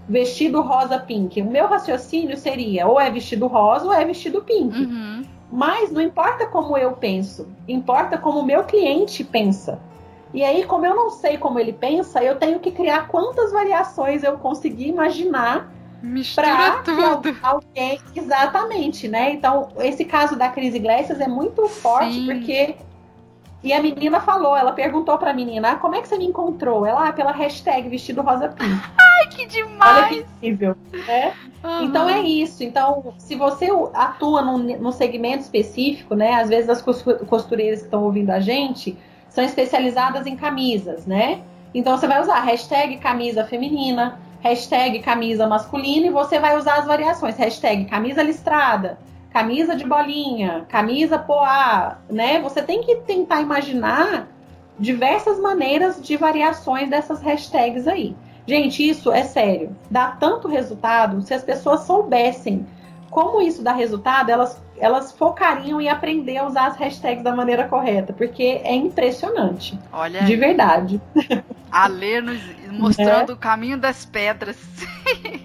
Vestido rosa pink. O meu raciocínio seria ou é vestido rosa ou é vestido pink. Uhum. Mas não importa como eu penso, importa como o meu cliente pensa. E aí, como eu não sei como ele pensa, eu tenho que criar quantas variações eu conseguir imaginar Mistura tudo. Alguém, exatamente, né? Então, esse caso da Cris Iglesias é muito forte, Sim. porque. E a menina falou, ela perguntou pra menina, ah, como é que você me encontrou? Ela, ah, pela hashtag vestido rosa pink. Ai, que demais! Olha que incrível, né? Uhum. Então é isso. Então, se você atua num, num segmento específico, né? Às vezes as costureiras que estão ouvindo a gente são especializadas em camisas, né? Então você vai usar hashtag camisa feminina, hashtag camisa masculina e você vai usar as variações, hashtag camisa listrada, camisa de bolinha, camisa poá, né? Você tem que tentar imaginar diversas maneiras de variações dessas hashtags aí. Gente, isso é sério. Dá tanto resultado se as pessoas soubessem como isso dá resultado, elas, elas focariam em aprender a usar as hashtags da maneira correta, porque é impressionante. Olha. De verdade. A ler nos, mostrando é. o caminho das pedras.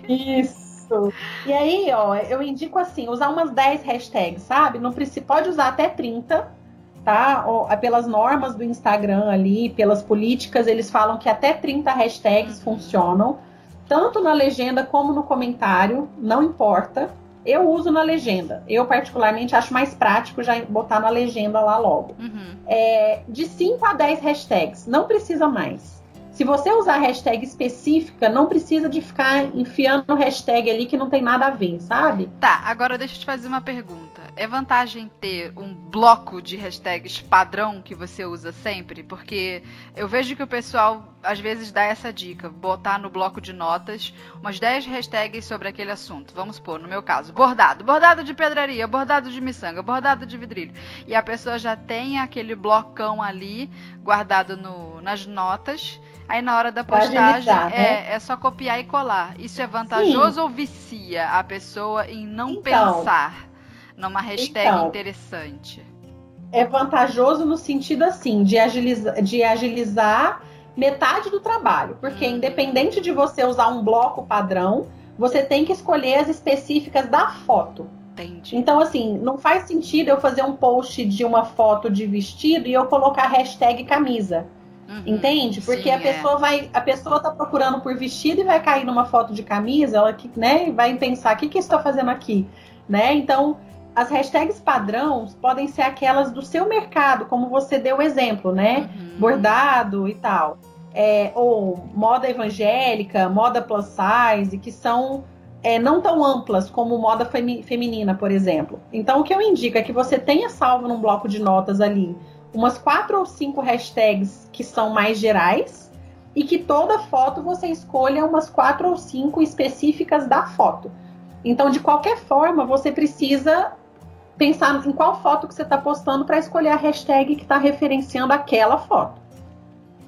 Isso. E aí, ó, eu indico assim, usar umas 10 hashtags, sabe? Não precisa, pode usar até 30, tá? Ou, pelas normas do Instagram ali, pelas políticas, eles falam que até 30 hashtags uhum. funcionam, tanto na legenda como no comentário, não importa. Eu uso na legenda. Eu, particularmente, acho mais prático já botar na legenda lá logo. Uhum. É, de 5 a 10 hashtags, não precisa mais. Se você usar hashtag específica, não precisa de ficar enfiando hashtag ali que não tem nada a ver, sabe? Tá, agora deixa eu te fazer uma pergunta. É vantagem ter um bloco de hashtags padrão que você usa sempre? Porque eu vejo que o pessoal às vezes dá essa dica, botar no bloco de notas umas 10 hashtags sobre aquele assunto. Vamos supor, no meu caso, bordado, bordado de pedraria, bordado de miçanga, bordado de vidrilho. E a pessoa já tem aquele blocão ali guardado no, nas notas Aí na hora da postagem é, né? é só copiar e colar. Isso é vantajoso Sim. ou vicia a pessoa em não então, pensar numa hashtag então, interessante? É vantajoso no sentido assim, de agilizar, de agilizar metade do trabalho. Porque hum. independente de você usar um bloco padrão, você tem que escolher as específicas da foto. Entendi. Então, assim, não faz sentido eu fazer um post de uma foto de vestido e eu colocar hashtag camisa. Uhum, Entende? Porque sim, a é. pessoa é. vai, a pessoa tá procurando por vestido e vai cair numa foto de camisa, ela que, né, vai pensar, o que que está fazendo aqui, né? Então, as hashtags padrões podem ser aquelas do seu mercado, como você deu o exemplo, né? Uhum. Bordado e tal. É, ou moda evangélica, moda plus size, que são é, não tão amplas como moda feminina, por exemplo. Então, o que eu indico é que você tenha salvo num bloco de notas ali umas quatro ou cinco hashtags que são mais gerais e que toda foto você escolha umas quatro ou cinco específicas da foto. Então, de qualquer forma, você precisa pensar em qual foto que você está postando para escolher a hashtag que está referenciando aquela foto.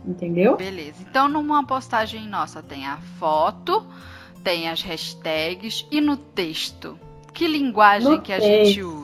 Entendeu? Beleza. Então, numa postagem nossa tem a foto, tem as hashtags e no texto. Que linguagem no que a gente usa?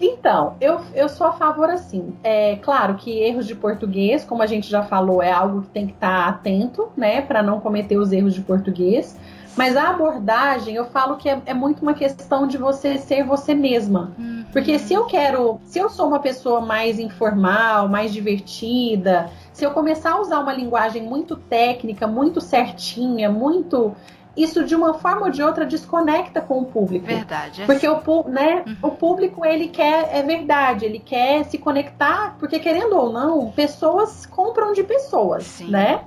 Então, eu, eu sou a favor assim. É claro que erros de português, como a gente já falou, é algo que tem que estar tá atento, né, para não cometer os erros de português. Mas a abordagem, eu falo que é, é muito uma questão de você ser você mesma. Uhum. Porque se eu quero, se eu sou uma pessoa mais informal, mais divertida, se eu começar a usar uma linguagem muito técnica, muito certinha, muito isso de uma forma ou de outra desconecta com o público. Verdade. É porque assim. o, né, uhum. o público ele quer é verdade, ele quer se conectar, porque querendo ou não, pessoas compram de pessoas, Sim. né?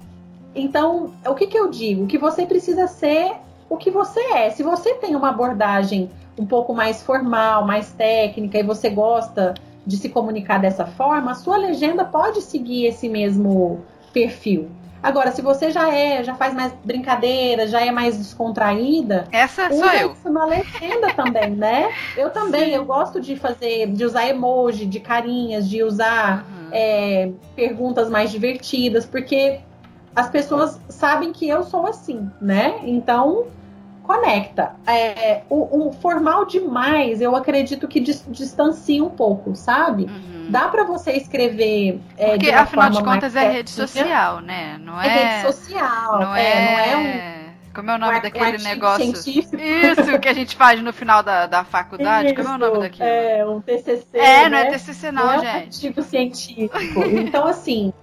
Então, o que, que eu digo? Que você precisa ser o que você é. Se você tem uma abordagem um pouco mais formal, mais técnica e você gosta de se comunicar dessa forma, a sua legenda pode seguir esse mesmo perfil. Agora, se você já é, já faz mais brincadeira, já é mais descontraída, essa sou eu. Isso na legenda também, né? Eu também, Sim. eu gosto de fazer, de usar emoji, de carinhas, de usar uhum. é, perguntas mais divertidas, porque as pessoas sabem que eu sou assim, né? Então conecta. É, o, o, formal demais, eu acredito que dis, distancia um pouco, sabe? Uhum. Dá para você escrever. É, Porque, afinal de contas, é rede social, né? Não é, é rede social. Não é, é, não é um. Como é o nome um daquele negócio? Científico. Isso que a gente faz no final da, da faculdade. Isso, Como é o nome daquilo? É, um TCC. É, né? não é TCC, não, não gente. É um artigo científico. então, assim,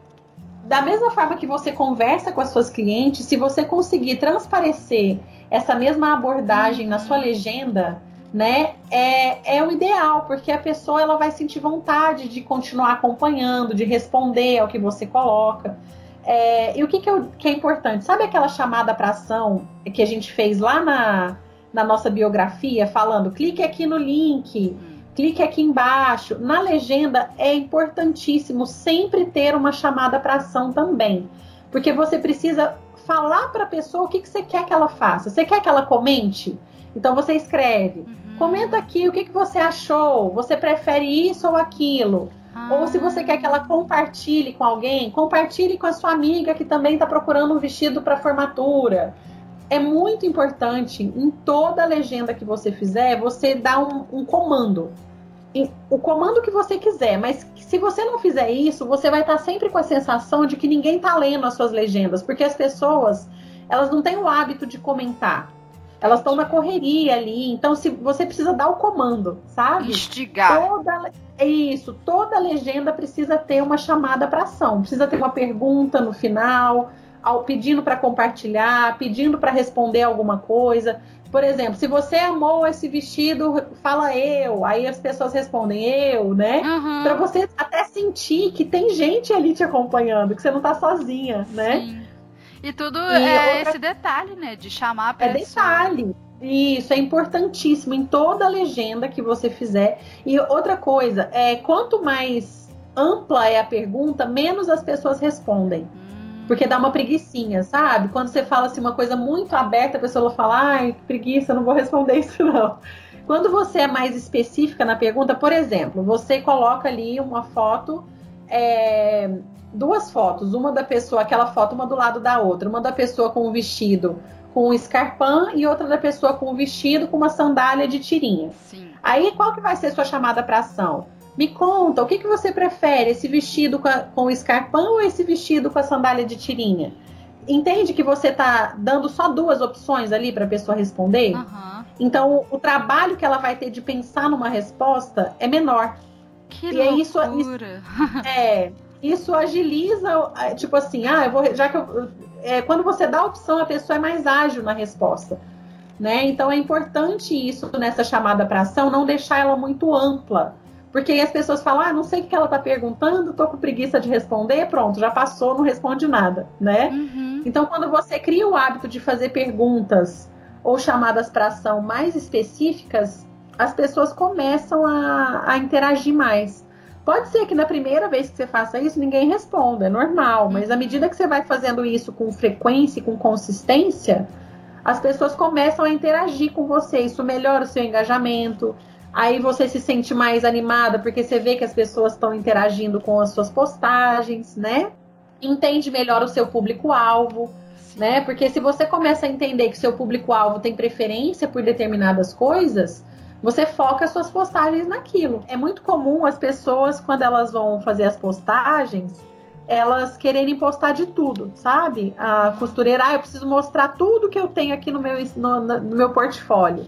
da mesma forma que você conversa com as suas clientes, se você conseguir transparecer essa mesma abordagem na sua legenda, né, é, é o ideal, porque a pessoa ela vai sentir vontade de continuar acompanhando, de responder ao que você coloca. É, e o que, que, eu, que, é importante? Sabe aquela chamada para ação que a gente fez lá na, na nossa biografia, falando clique aqui no link, clique aqui embaixo. Na legenda é importantíssimo sempre ter uma chamada para ação também, porque você precisa falar para a pessoa o que, que você quer que ela faça. Você quer que ela comente? Então você escreve. Uhum. Comenta aqui o que, que você achou. Você prefere isso ou aquilo? Ah. Ou se você quer que ela compartilhe com alguém, compartilhe com a sua amiga que também está procurando um vestido para formatura. É muito importante em toda legenda que você fizer, você dar um, um comando. O comando que você quiser, mas se você não fizer isso, você vai estar sempre com a sensação de que ninguém está lendo as suas legendas, porque as pessoas elas não têm o hábito de comentar. Elas estão na correria ali. Então, se você precisa dar o comando, sabe? Instigar. Toda, isso. Toda legenda precisa ter uma chamada para ação. Precisa ter uma pergunta no final, ao, pedindo para compartilhar, pedindo para responder alguma coisa. Por exemplo, se você amou esse vestido, fala eu. Aí as pessoas respondem eu, né? Uhum. Para você até sentir que tem gente ali te acompanhando, que você não tá sozinha, né? Sim. E tudo e é outra... esse detalhe, né? De chamar a pessoa. É detalhe. Isso é importantíssimo em toda legenda que você fizer. E outra coisa, é quanto mais ampla é a pergunta, menos as pessoas respondem. Porque dá uma preguiçinha, sabe? Quando você fala assim uma coisa muito aberta, a pessoa fala, ai, preguiça, não vou responder isso não. Quando você é mais específica na pergunta, por exemplo, você coloca ali uma foto é, duas fotos, uma da pessoa, aquela foto uma do lado da outra, uma da pessoa com um vestido com um escarpão e outra da pessoa com um vestido com uma sandália de tirinha. Sim. Aí qual que vai ser sua chamada para ação? Me conta, o que, que você prefere, esse vestido com, a, com o escarpão ou esse vestido com a sandália de tirinha? Entende que você está dando só duas opções ali para a pessoa responder? Uhum. Então, o trabalho que ela vai ter de pensar numa resposta é menor. Que e loucura. é isso, é isso agiliza, tipo assim, ah, eu vou, já que eu, é, quando você dá a opção, a pessoa é mais ágil na resposta. Né? Então é importante isso nessa chamada para ação, não deixar ela muito ampla. Porque aí as pessoas falam, ah, não sei o que ela está perguntando, tô com preguiça de responder, pronto, já passou, não responde nada, né? Uhum. Então, quando você cria o hábito de fazer perguntas ou chamadas para ação mais específicas, as pessoas começam a, a interagir mais. Pode ser que na primeira vez que você faça isso, ninguém responda, é normal, mas à medida que você vai fazendo isso com frequência e com consistência, as pessoas começam a interagir com você, isso melhora o seu engajamento, aí você se sente mais animada porque você vê que as pessoas estão interagindo com as suas postagens, né? Entende melhor o seu público-alvo, né? Porque se você começa a entender que seu público-alvo tem preferência por determinadas coisas, você foca suas postagens naquilo. É muito comum as pessoas, quando elas vão fazer as postagens, elas quererem postar de tudo, sabe? A costureira, ah, eu preciso mostrar tudo que eu tenho aqui no meu, no, no meu portfólio.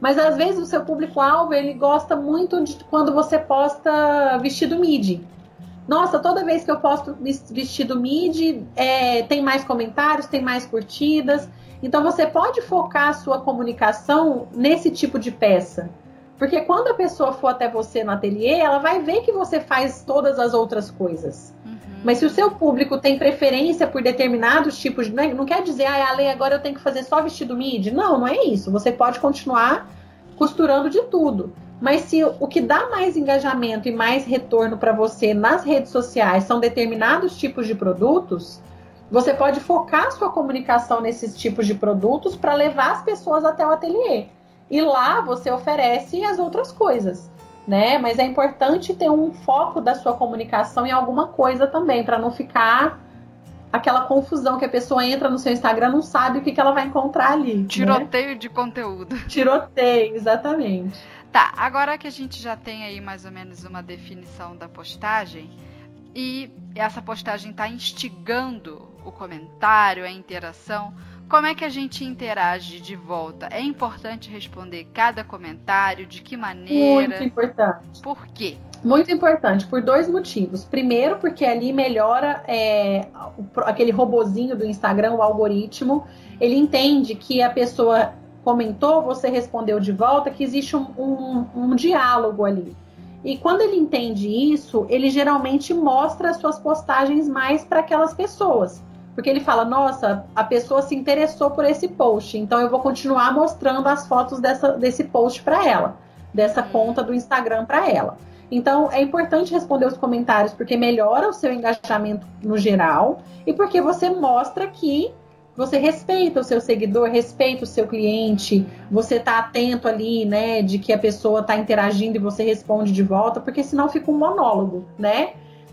Mas às vezes o seu público-alvo ele gosta muito de quando você posta vestido midi. Nossa, toda vez que eu posto vestido midi, é, tem mais comentários, tem mais curtidas. Então você pode focar a sua comunicação nesse tipo de peça. Porque quando a pessoa for até você no ateliê, ela vai ver que você faz todas as outras coisas. Uhum. Mas se o seu público tem preferência por determinados tipos de. Não quer dizer, ah, Ale, agora eu tenho que fazer só vestido midi. Não, não é isso. Você pode continuar costurando de tudo. Mas se o que dá mais engajamento e mais retorno para você nas redes sociais são determinados tipos de produtos, você pode focar sua comunicação nesses tipos de produtos para levar as pessoas até o ateliê. E lá você oferece as outras coisas, né? Mas é importante ter um foco da sua comunicação em alguma coisa também, para não ficar aquela confusão que a pessoa entra no seu Instagram não sabe o que, que ela vai encontrar ali. Né? Tiroteio né? de conteúdo. Tiroteio, exatamente. Tá, agora que a gente já tem aí mais ou menos uma definição da postagem, e essa postagem está instigando o comentário, a interação. Como é que a gente interage de volta? É importante responder cada comentário, de que maneira? Muito importante. Por quê? Muito importante, por dois motivos. Primeiro, porque ali melhora é, aquele robozinho do Instagram, o algoritmo. Ele entende que a pessoa comentou, você respondeu de volta, que existe um, um, um diálogo ali. E quando ele entende isso, ele geralmente mostra as suas postagens mais para aquelas pessoas. Porque ele fala, nossa, a pessoa se interessou por esse post, então eu vou continuar mostrando as fotos dessa, desse post para ela, dessa conta do Instagram para ela. Então é importante responder os comentários porque melhora o seu engajamento no geral e porque você mostra que você respeita o seu seguidor, respeita o seu cliente, você está atento ali, né, de que a pessoa está interagindo e você responde de volta, porque senão fica um monólogo, né?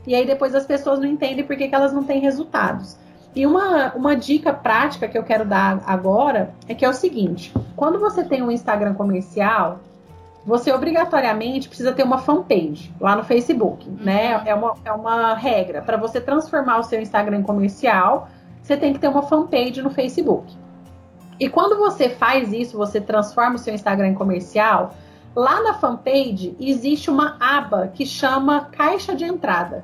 E aí depois as pessoas não entendem por que, que elas não têm resultados. E uma, uma dica prática que eu quero dar agora é que é o seguinte: quando você tem um Instagram comercial, você obrigatoriamente precisa ter uma fanpage lá no Facebook, uhum. né? É uma, é uma regra. Para você transformar o seu Instagram comercial, você tem que ter uma fanpage no Facebook. E quando você faz isso, você transforma o seu Instagram em comercial, lá na fanpage existe uma aba que chama caixa de entrada.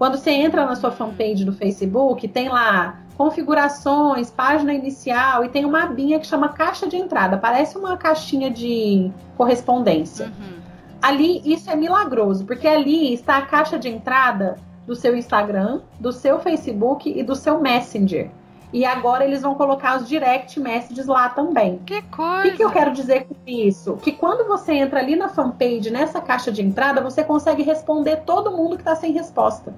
Quando você entra na sua fanpage do Facebook, tem lá configurações, página inicial e tem uma abinha que chama caixa de entrada. Parece uma caixinha de correspondência. Uhum. Ali, isso é milagroso, porque ali está a caixa de entrada do seu Instagram, do seu Facebook e do seu Messenger. E agora eles vão colocar os direct messages lá também. Que coisa! O que, que, eu quero dizer com isso? Que quando você entra ali na fanpage, nessa caixa de entrada, você consegue responder todo mundo que está sem resposta.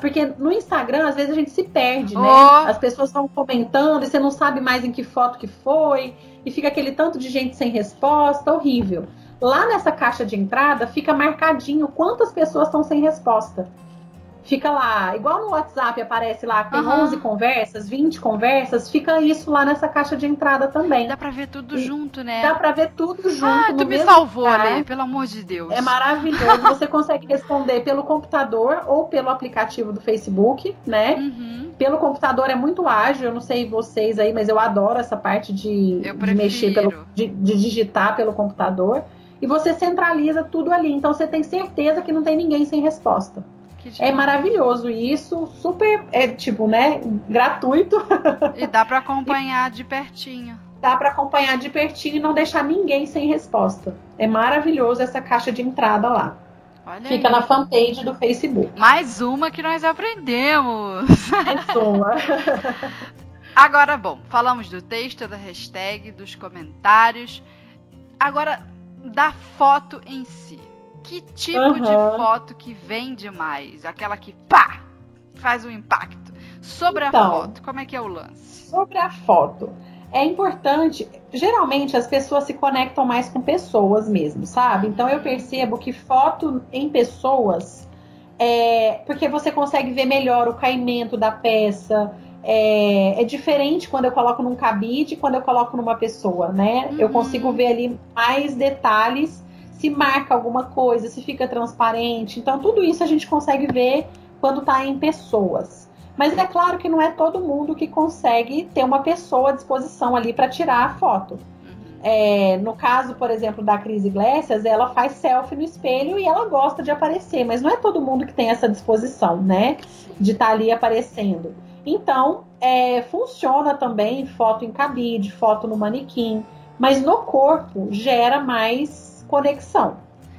Porque no Instagram, às vezes, a gente se perde, né? Oh. As pessoas vão comentando e você não sabe mais em que foto que foi, e fica aquele tanto de gente sem resposta, horrível. Lá nessa caixa de entrada fica marcadinho quantas pessoas estão sem resposta fica lá, igual no WhatsApp aparece lá, tem uhum. 11 conversas, 20 conversas, fica isso lá nessa caixa de entrada também. Dá pra ver tudo e junto, né? Dá pra ver tudo junto. Ah, tu me salvou, né? Pelo amor de Deus. É maravilhoso. Você consegue responder pelo computador ou pelo aplicativo do Facebook, né? Uhum. Pelo computador é muito ágil, eu não sei vocês aí, mas eu adoro essa parte de, de mexer, pelo, de, de digitar pelo computador. E você centraliza tudo ali. Então você tem certeza que não tem ninguém sem resposta. É maravilhoso isso, super, é tipo, né, gratuito. E dá para acompanhar de pertinho. Dá para acompanhar de pertinho e não deixar ninguém sem resposta. É maravilhoso essa caixa de entrada lá. Olha Fica aí. na fanpage do Facebook. Mais uma que nós aprendemos. Mais uma. Agora, bom, falamos do texto, da hashtag, dos comentários. Agora, da foto em si que tipo uhum. de foto que vende mais? Aquela que pá, faz um impacto. Sobre então, a foto, como é que é o lance? Sobre a foto. É importante, geralmente as pessoas se conectam mais com pessoas mesmo, sabe? Então eu percebo que foto em pessoas é porque você consegue ver melhor o caimento da peça, é, é, diferente quando eu coloco num cabide quando eu coloco numa pessoa, né? Uhum. Eu consigo ver ali mais detalhes se marca alguma coisa, se fica transparente. Então, tudo isso a gente consegue ver quando está em pessoas. Mas é claro que não é todo mundo que consegue ter uma pessoa à disposição ali para tirar a foto. Uhum. É, no caso, por exemplo, da Cris Iglesias, ela faz selfie no espelho e ela gosta de aparecer, mas não é todo mundo que tem essa disposição, né? De estar tá ali aparecendo. Então, é, funciona também foto em cabide, foto no manequim, mas no corpo gera mais conexão.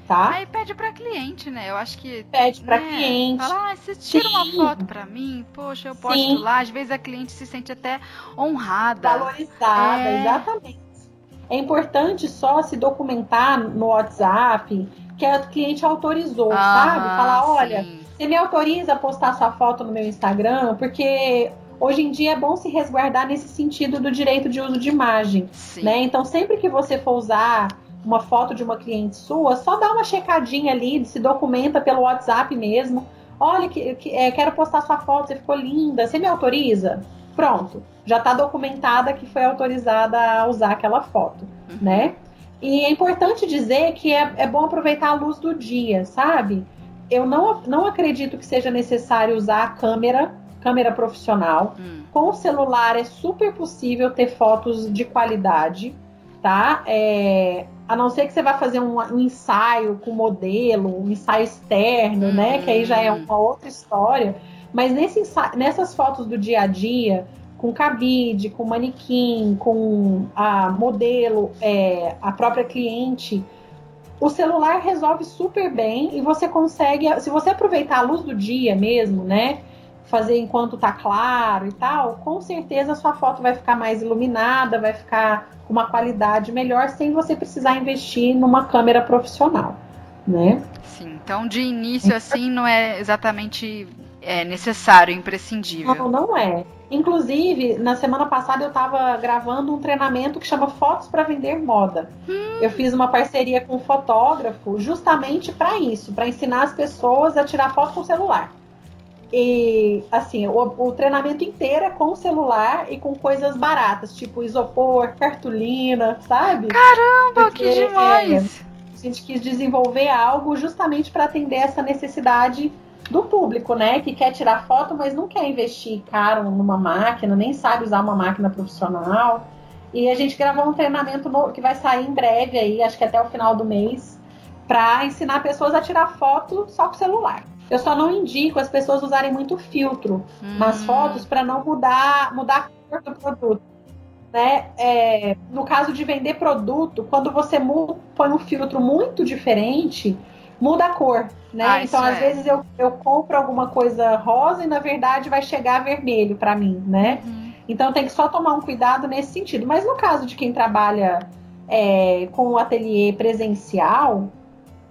Tá? Aí pede para cliente, né? Eu acho que. Pede para né? cliente. Fala, ah, você tira Sim. uma foto para mim? Poxa, eu posto Sim. lá. Às vezes a cliente se sente até honrada. Valorizada, é... exatamente. É importante só se documentar no WhatsApp que a cliente autorizou, ah, sabe? Falar, olha, sim. você me autoriza a postar sua foto no meu Instagram? Porque hoje em dia é bom se resguardar nesse sentido do direito de uso de imagem. Sim. Né? Então, sempre que você for usar uma foto de uma cliente sua, só dá uma checadinha ali, se documenta pelo WhatsApp mesmo. Olha, que, que é, quero postar sua foto, você ficou linda, você me autoriza? Pronto, já está documentada que foi autorizada a usar aquela foto, uhum. né? E é importante dizer que é, é bom aproveitar a luz do dia, sabe? Eu não, não acredito que seja necessário usar a câmera, câmera profissional. Hum. Com o celular é super possível ter fotos de qualidade, tá? É, a não ser que você vá fazer um, um ensaio com modelo, um ensaio externo, né? Que aí já é uma outra história. Mas nesse, nessas fotos do dia a dia, com cabide, com manequim, com a modelo, é, a própria cliente, o celular resolve super bem e você consegue, se você aproveitar a luz do dia mesmo, né? Fazer enquanto tá claro e tal, com certeza a sua foto vai ficar mais iluminada, vai ficar com uma qualidade melhor sem você precisar investir numa câmera profissional, né? Sim, então de início assim não é exatamente é necessário, imprescindível. Não, não é. Inclusive, na semana passada eu estava gravando um treinamento que chama Fotos para Vender Moda. Hum. Eu fiz uma parceria com um fotógrafo justamente para isso, para ensinar as pessoas a tirar foto com celular. E assim, o, o, treinamento inteiro é com o celular e com coisas baratas, tipo isopor, cartolina, sabe? Caramba, Porque, que demais! É, a gente quis desenvolver algo justamente para atender essa necessidade do público, né? Que quer tirar foto, mas não quer investir caro numa máquina, nem sabe usar uma máquina profissional. E a gente gravou um treinamento no, que vai sair em breve aí, acho que até o final do mês, para ensinar pessoas a tirar foto só com celular. Eu só não indico as pessoas usarem muito filtro hum. nas fotos para não mudar, mudar a cor do produto. Né? É, no caso de vender produto, quando você muda, põe um filtro muito diferente, muda a cor, né? Ah, então, às é. vezes, eu, eu compro alguma coisa rosa e, na verdade, vai chegar vermelho para mim, né? Uhum. Então, tem que só tomar um cuidado nesse sentido. Mas no caso de quem trabalha é, com o ateliê presencial,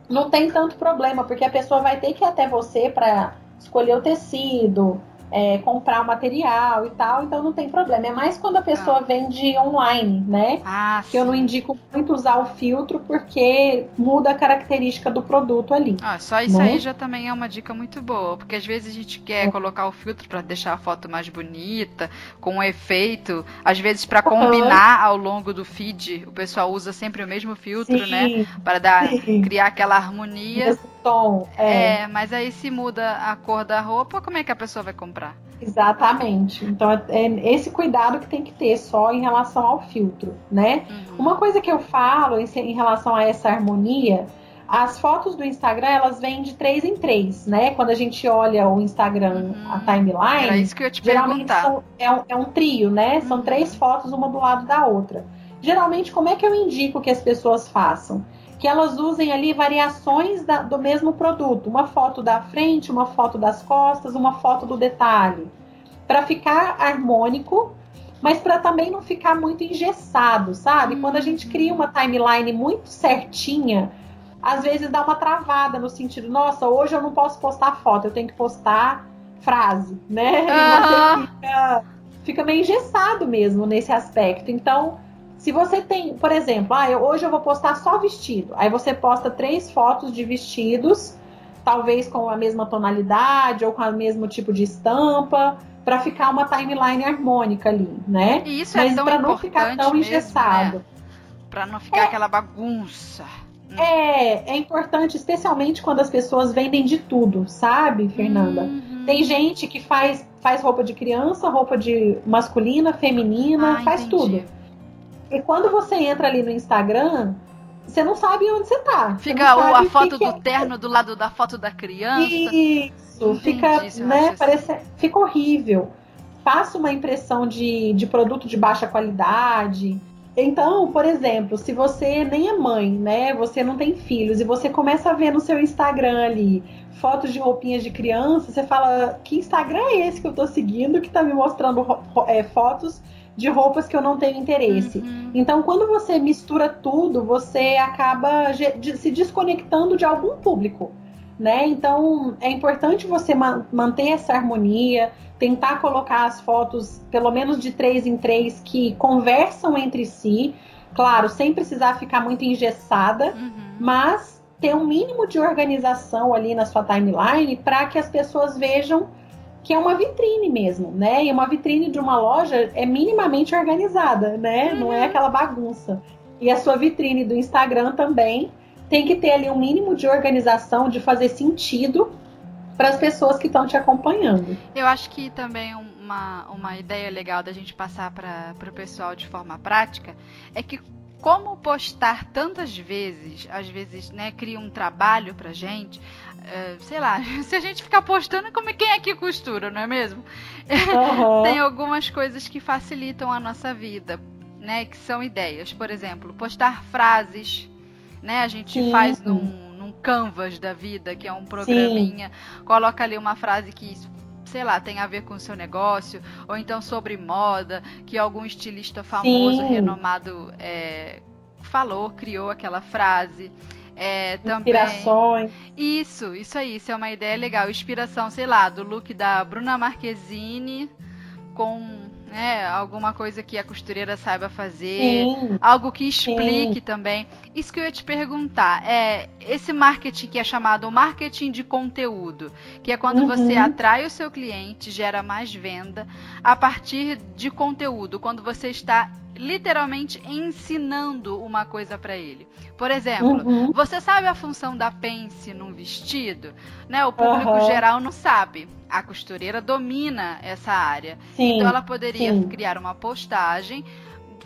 não tem tanto problema, porque a pessoa vai ter que ir até você para escolher o tecido, é, comprar o material e tal, então não tem problema. É mais quando a pessoa ah. vende online, né? Ah, que sim. eu não indico muito usar o filtro porque muda a característica do produto ali. Ah, só isso né? aí já também é uma dica muito boa, porque às vezes a gente quer é. colocar o filtro para deixar a foto mais bonita, com um efeito, às vezes para combinar uhum. ao longo do feed, o pessoal usa sempre o mesmo filtro, sim. né? Para dar sim. criar aquela harmonia. Esse tom, é. é, mas aí se muda a cor da roupa, como é que a pessoa vai comprar? Exatamente. Então é, é esse cuidado que tem que ter só em relação ao filtro, né? Uhum. Uma coisa que eu falo em, relação a essa harmonia, as fotos do Instagram elas vêm de três em três, né? Quando a gente olha o Instagram, uhum. a timeline, Era isso que eu te geralmente são, é, um, é, um, trio, né? São uhum. três fotos uma do lado da outra. Geralmente, como é que eu indico que as pessoas façam? Que elas usem ali variações da, do mesmo produto, uma foto da frente, uma foto das costas, uma foto do detalhe, para ficar harmônico, mas para também não ficar muito engessado, sabe? Quando a gente cria uma timeline muito certinha, às vezes dá uma travada no sentido, nossa, hoje eu não posso postar foto, eu tenho que postar frase, né? Uhum. E você fica, fica meio engessado mesmo nesse aspecto. Então, se você tem, por exemplo, ah, eu, hoje eu vou postar só vestido. Aí você posta três fotos de vestidos, talvez com a mesma tonalidade ou com o mesmo tipo de estampa, para ficar uma timeline harmônica ali, né? E isso é Mas é tão pra não ficar tão mesmo, engessado. Né? Para não ficar é, aquela bagunça. É, é importante, especialmente quando as pessoas vendem de tudo, sabe, Fernanda? Uhum. Tem gente que faz, faz roupa de criança, roupa de masculina, feminina, ah, faz entendi. tudo. E quando você entra ali no Instagram, você não sabe onde você tá. Fica a, a foto do terno do lado da foto da criança. Isso, fica, né, parece, fica horrível. Passa uma impressão de, de produto de baixa qualidade. Então, por exemplo, se você nem é mãe, né? Você não tem filhos e você começa a ver no seu Instagram ali fotos de roupinhas de criança, você fala: que Instagram é esse que eu tô seguindo que tá me mostrando é, fotos de roupas que eu não tenho interesse. Uhum. Então, quando você mistura tudo, você acaba se desconectando de algum público. Né? Então é importante você ma manter essa harmonia, tentar colocar as fotos pelo menos de três em três que conversam entre si, claro, sem precisar ficar muito engessada, uhum. mas ter um mínimo de organização ali na sua timeline para que as pessoas vejam que é uma vitrine mesmo, né? E uma vitrine de uma loja é minimamente organizada, né? Uhum. Não é uhum. aquela bagunça. E a sua vitrine do Instagram também tem que ter ali um mínimo de organização, de fazer sentido para as pessoas que estão te acompanhando. Eu acho que também uma, uma ideia legal da gente passar para o pessoal de forma prática é que como postar tantas vezes, às vezes, né, cria um trabalho pra gente, uh, sei lá, se a gente ficar postando, como é quem é que costura, não é mesmo? Uhum. Tem algumas coisas que facilitam a nossa vida, né, que são ideias. Por exemplo, postar frases, né, a gente Sim. faz num, num Canvas da vida, que é um programinha, Sim. coloca ali uma frase que sei lá, tem a ver com o seu negócio, ou então sobre moda, que algum estilista famoso, Sim. renomado, é, falou, criou aquela frase. É, Inspirações. Isso, isso aí, isso é uma ideia legal. Inspiração, sei lá, do look da Bruna Marquezine com né, alguma coisa que a costureira saiba fazer, sim, algo que explique sim. também. Isso que eu ia te perguntar, é esse marketing que é chamado marketing de conteúdo, que é quando uhum. você atrai o seu cliente, gera mais venda a partir de conteúdo, quando você está literalmente ensinando uma coisa para ele. Por exemplo, uhum. você sabe a função da pence num vestido? Né? O público uhum. geral não sabe. A costureira domina essa área. Sim, então ela poderia sim. criar uma postagem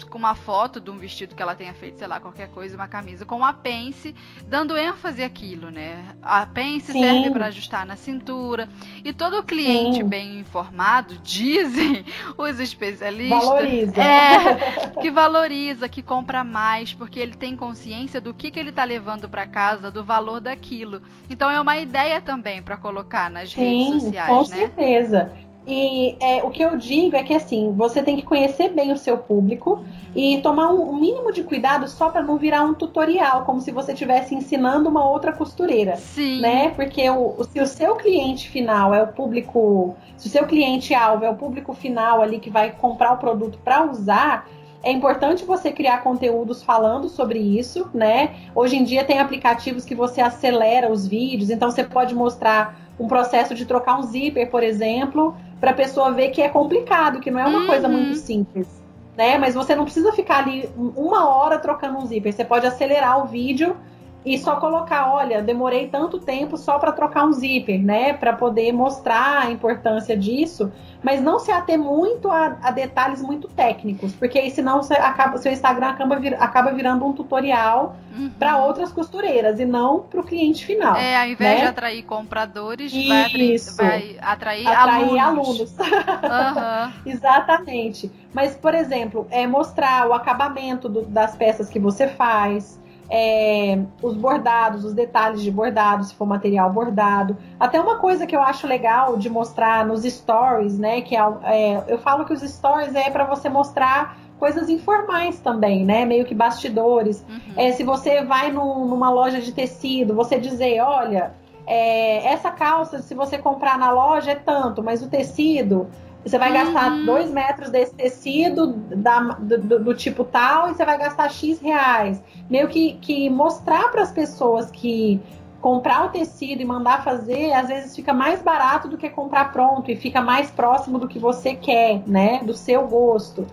com uma foto de um vestido que ela tenha feito, sei lá, qualquer coisa, uma camisa, com uma pence, dando ênfase àquilo, né? A pence Sim. serve para ajustar na cintura. E todo cliente Sim. bem informado, dizem os especialistas, valoriza. É, que valoriza, que compra mais, porque ele tem consciência do que, que ele está levando para casa, do valor daquilo. Então é uma ideia também para colocar nas Sim, redes sociais, com né? Com certeza. E é, o que eu digo é que assim, você tem que conhecer bem o seu público e tomar um, um mínimo de cuidado só para não virar um tutorial, como se você estivesse ensinando uma outra costureira. Sim. Né? Porque o, se o seu cliente final é o público, se o seu cliente alvo é o público final ali que vai comprar o produto para usar, é importante você criar conteúdos falando sobre isso, né? Hoje em dia tem aplicativos que você acelera os vídeos, então você pode mostrar um processo de trocar um zíper, por exemplo, para a pessoa ver que é complicado, que não é uma uhum. coisa muito simples. Né? Mas você não precisa ficar ali uma hora trocando um zíper. Você pode acelerar o vídeo e só colocar, olha, demorei tanto tempo só para trocar um zíper, né? Para poder mostrar a importância disso, mas não se ater muito a, a detalhes muito técnicos, porque aí senão você acaba, seu Instagram acaba, vir, acaba virando um tutorial uhum. para outras costureiras e não para o cliente final. É, ao invés né? de atrair compradores, vai atrair, vai atrair, atrair alunos. alunos. uhum. Exatamente. Mas, por exemplo, é mostrar o acabamento do, das peças que você faz é, os bordados, os detalhes de bordado, se for material bordado. Até uma coisa que eu acho legal de mostrar nos stories, né? Que é, é eu falo que os stories é para você mostrar coisas informais também, né? Meio que bastidores. Uhum. É, se você vai no, numa loja de tecido, você dizer, olha, é, essa calça, se você comprar na loja é tanto, mas o tecido você vai uhum. gastar dois metros desse tecido da, do, do, tipo tal e você vai gastar X reais. Meio que, que mostrar para as pessoas que comprar o tecido e mandar fazer, às vezes fica mais barato do que comprar pronto e fica mais próximo do que você quer, né? Do seu gosto.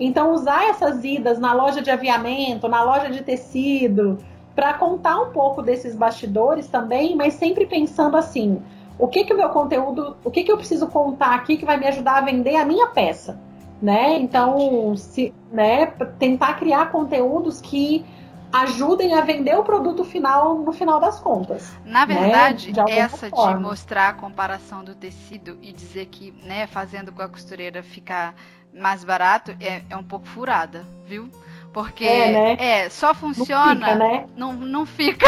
Então, usar essas idas na loja de aviamento, na loja de tecido, para contar um pouco desses bastidores também, mas sempre pensando assim o que que o meu conteúdo, o que que eu preciso contar aqui que vai me ajudar a vender a minha peça, né? Então, se, né, tentar criar conteúdos que ajudem a vender o produto final no final das contas. Na né? verdade, né? de essa forma. de mostrar a comparação do tecido e dizer que, né, fazendo com a costureira ficar mais barato é, é um pouco furada, viu? Porque é, né? é só funciona. Não fica, né? Não, não fica.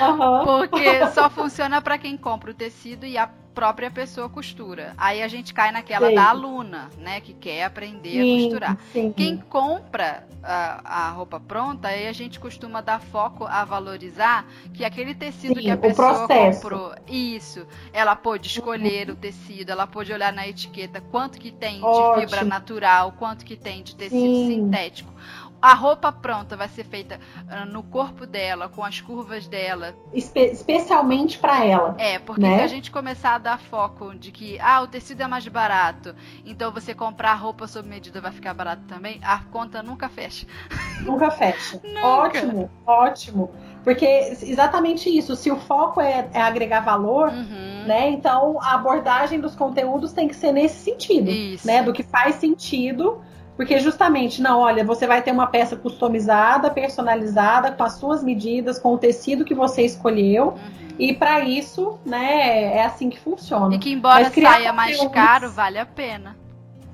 Uhum. Porque só funciona para quem compra o tecido e a própria pessoa costura. Aí a gente cai naquela Sei. da aluna, né? Que quer aprender sim, a costurar. Sim. Quem compra a, a, roupa pronta, aí a gente costuma dar foco a valorizar que aquele tecido sim, que a pessoa comprou. Isso. Ela pôde escolher uhum. o tecido, ela pôde olhar na etiqueta quanto que tem Ótimo. de fibra natural, quanto que tem de tecido sintético a roupa pronta vai ser feita uh, no corpo dela, com as curvas dela. Espe especialmente para ela. É, porque né? se a gente começar a dar foco de que ah, o tecido é mais barato, então você comprar roupa sob medida vai ficar barato também, a conta nunca fecha. Nunca fecha. nunca. Ótimo, ótimo. Porque exatamente isso, se o foco é, é agregar valor, uhum. né? Então a abordagem dos conteúdos tem que ser nesse sentido, isso. né? Do que faz sentido porque justamente, não, olha, você vai ter uma peça customizada, personalizada, com as suas medidas, com o tecido que você escolheu. Uhum. E para isso, né, é assim que funciona. E que embora saia mais caro, vale a pena.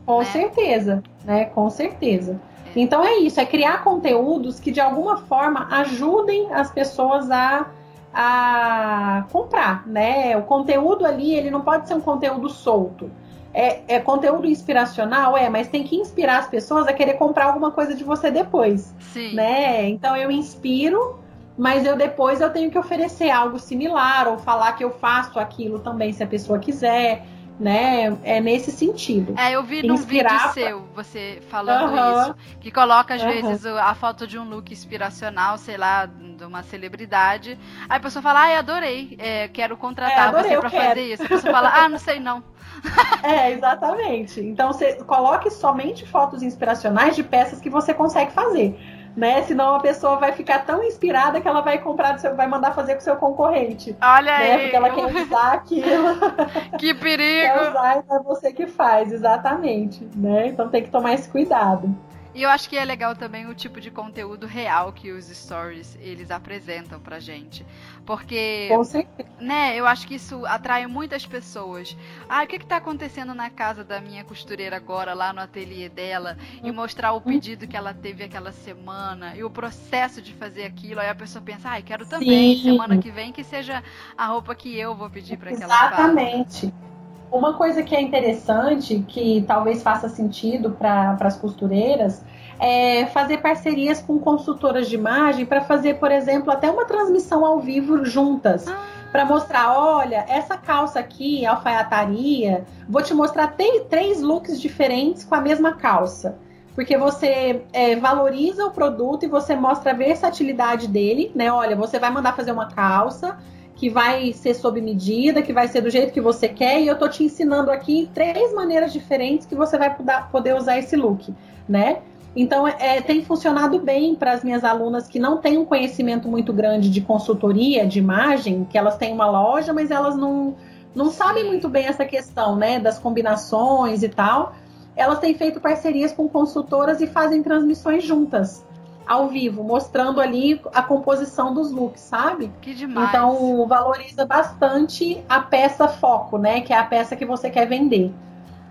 Com né? certeza, né? Com certeza. É. Então é isso, é criar conteúdos que de alguma forma ajudem as pessoas a, a comprar, né? O conteúdo ali, ele não pode ser um conteúdo solto. É, é, conteúdo inspiracional, é, mas tem que inspirar as pessoas a querer comprar alguma coisa de você depois. Sim. Né? Então eu inspiro, mas eu depois eu tenho que oferecer algo similar ou falar que eu faço aquilo também se a pessoa quiser. Né? É nesse sentido. É, eu vi num Inspirar vídeo seu, você falando isso, que coloca às vezes a foto de um look inspiracional, sei lá, de uma celebridade. Aí a pessoa fala, ai, adorei, é, quero contratar é, você para fazer isso. A pessoa fala, ah, não sei não. É, exatamente. Então você coloque somente fotos inspiracionais de peças que você consegue fazer né? Senão a pessoa vai ficar tão inspirada que ela vai comprar, seu, vai mandar fazer com o seu concorrente. Olha né? aí. Porque ela quer usar aquilo. Que perigo! quer usar é você que faz, exatamente, né? Então tem que tomar esse cuidado. E eu acho que é legal também o tipo de conteúdo real que os stories eles apresentam pra gente. Porque, Com certeza. né, eu acho que isso atrai muitas pessoas. Ah, o que que tá acontecendo na casa da minha costureira agora, lá no ateliê dela, e mostrar o pedido que ela teve aquela semana e o processo de fazer aquilo. Aí a pessoa pensa, ah, quero também, Sim. semana que vem que seja a roupa que eu vou pedir para que ela faça. Exatamente. Uma coisa que é interessante, que talvez faça sentido para as costureiras, é fazer parcerias com consultoras de imagem para fazer, por exemplo, até uma transmissão ao vivo juntas. Ah. Para mostrar, olha, essa calça aqui, alfaiataria, vou te mostrar três looks diferentes com a mesma calça porque você é, valoriza o produto e você mostra a versatilidade dele, né? Olha, você vai mandar fazer uma calça, que vai ser sob medida, que vai ser do jeito que você quer, e eu tô te ensinando aqui três maneiras diferentes que você vai poder usar esse look, né? Então, é, tem funcionado bem para as minhas alunas que não têm um conhecimento muito grande de consultoria, de imagem, que elas têm uma loja, mas elas não, não sabem muito bem essa questão, né, das combinações e tal. Elas têm feito parcerias com consultoras e fazem transmissões juntas ao vivo, mostrando ali a composição dos looks, sabe? Que demais. Então valoriza bastante a peça foco, né? Que é a peça que você quer vender.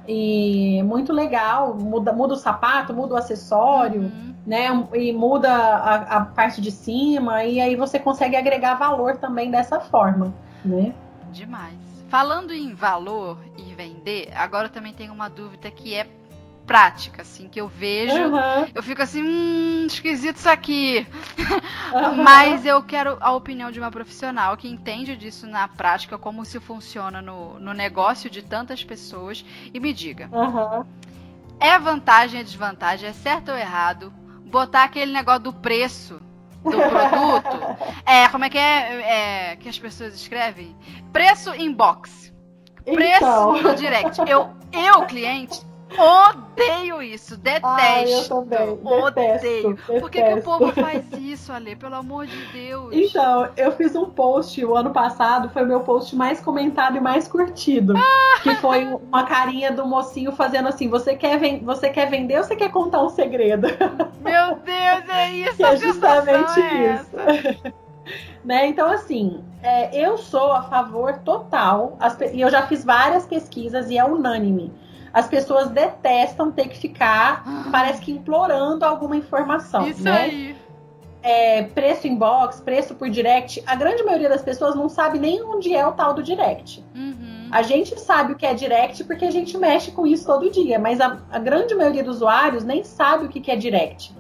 E muito legal, muda, muda o sapato, muda o acessório, uhum. né? E muda a, a, parte de cima, e aí você consegue agregar valor também dessa forma, né? Demais. Falando em valor e vender, agora também tem uma dúvida que é prática, assim, que eu vejo. Uhum. Eu fico assim, hum, esquisito isso aqui. Uhum. Mas eu quero a opinião de uma profissional que entende disso na prática, como se funciona no, no negócio de tantas pessoas, e me diga. Uhum. É vantagem, é desvantagem, é certo ou errado botar aquele negócio do preço do produto? é, como é que é, é que as pessoas escrevem? Preço inbox. Preço então. no direct. Eu, eu, cliente, Odeio isso, detesto. Ai, eu também. Odeio. Detesto, Por que, que, o povo faz isso, Ale? Pelo amor de Deus. Então, eu fiz um post o ano passado, foi o meu post mais comentado e mais curtido. Ah. Que foi uma carinha do mocinho fazendo assim: você quer, você quer vender ou você quer contar um segredo? Meu Deus, é isso. que é justamente é isso. né? Então, assim, é, eu sou a favor total, e eu já fiz várias pesquisas e é unânime as pessoas detestam ter que ficar, ah. parece que implorando alguma informação. Isso né? aí. É, preço inbox, preço por direct. A grande maioria das pessoas não sabe nem onde é o tal do direct. Uhum. A gente sabe o que é direct porque a gente mexe com isso todo dia, mas a, a grande maioria dos usuários nem sabe o que, que é direct.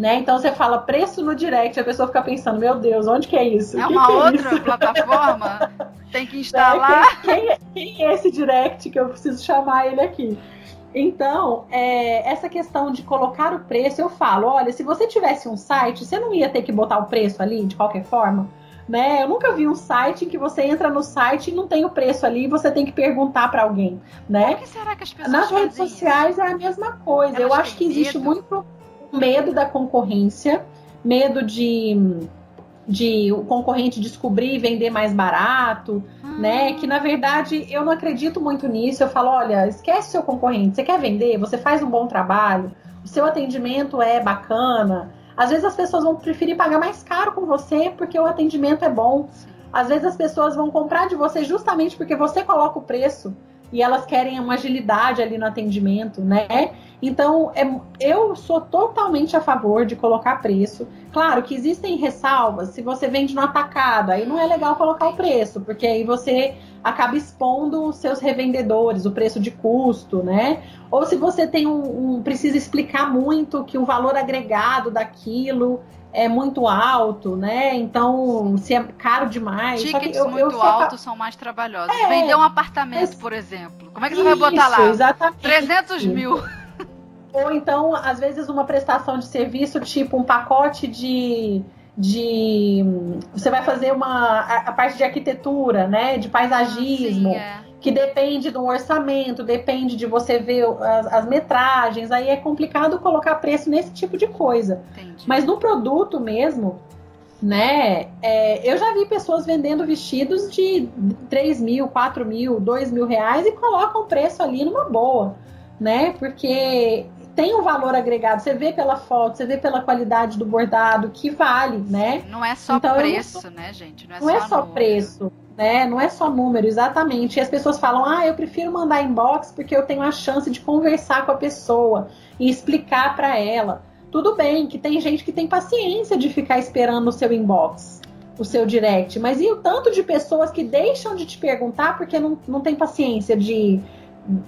Né? Então você fala preço no direct, a pessoa fica pensando, meu Deus, onde que é isso? É que uma que é outra isso? plataforma? Tem que instalar. Quem, quem, quem, é esse direct que eu preciso chamar ele aqui? Então, é, essa questão de colocar o preço, eu falo, olha, se você tivesse um site, você não ia ter que botar o preço ali de qualquer forma? Né? Eu nunca vi um site em que você entra no site e não tem o preço ali e você tem que perguntar para alguém, né? Por que será que as pessoas Nas redes sociais isso? é a mesma coisa. Elas eu acho que existe medo. muito medo da concorrência, medo de de o concorrente descobrir e vender mais barato, ah. né? Que na verdade eu não acredito muito nisso. Eu falo, olha, esquece seu concorrente. Você quer vender? Você faz um bom trabalho. O seu atendimento é bacana. Às vezes as pessoas vão preferir pagar mais caro com você porque o atendimento é bom. Às vezes as pessoas vão comprar de você justamente porque você coloca o preço e elas querem uma agilidade ali no atendimento, né? Então, é, eu sou totalmente a favor de colocar preço. Claro que existem ressalvas, se você vende no atacado, aí não é legal colocar o preço, porque aí você acaba expondo os seus revendedores, o preço de custo, né? Ou se você tem um, um precisa explicar muito que o valor agregado daquilo é muito alto, né? Então, se é caro demais. Tickets eu, muito eu altos são mais trabalhosos. É, Vender um apartamento, por exemplo. Como é que você isso, vai botar lá? Exatamente. 300 mil. Ou então, às vezes, uma prestação de serviço, tipo um pacote de. De você vai fazer uma a, a parte de arquitetura, né? De paisagismo. Ah, sim, é que depende do orçamento, depende de você ver as, as, metragens, aí é complicado colocar preço nesse tipo de coisa. Entendi. Mas no produto mesmo, né? É, eu já vi pessoas vendendo vestidos de 3 mil, 4 mil, 2 mil reais e colocam o preço ali numa boa, né? Porque tem um valor agregado, você vê pela foto, você vê pela qualidade do bordado, que vale, né? Não é só então, preço, não, né, gente? Não é não só, é só preço né? Não é só número, exatamente. E as pessoas falam: ah, eu prefiro mandar inbox porque eu tenho a chance de conversar com a pessoa e explicar para ela. Tudo bem, que tem gente que tem paciência de ficar esperando o seu inbox, o seu direct, mas e o tanto de pessoas que deixam de te perguntar porque não, não tem paciência de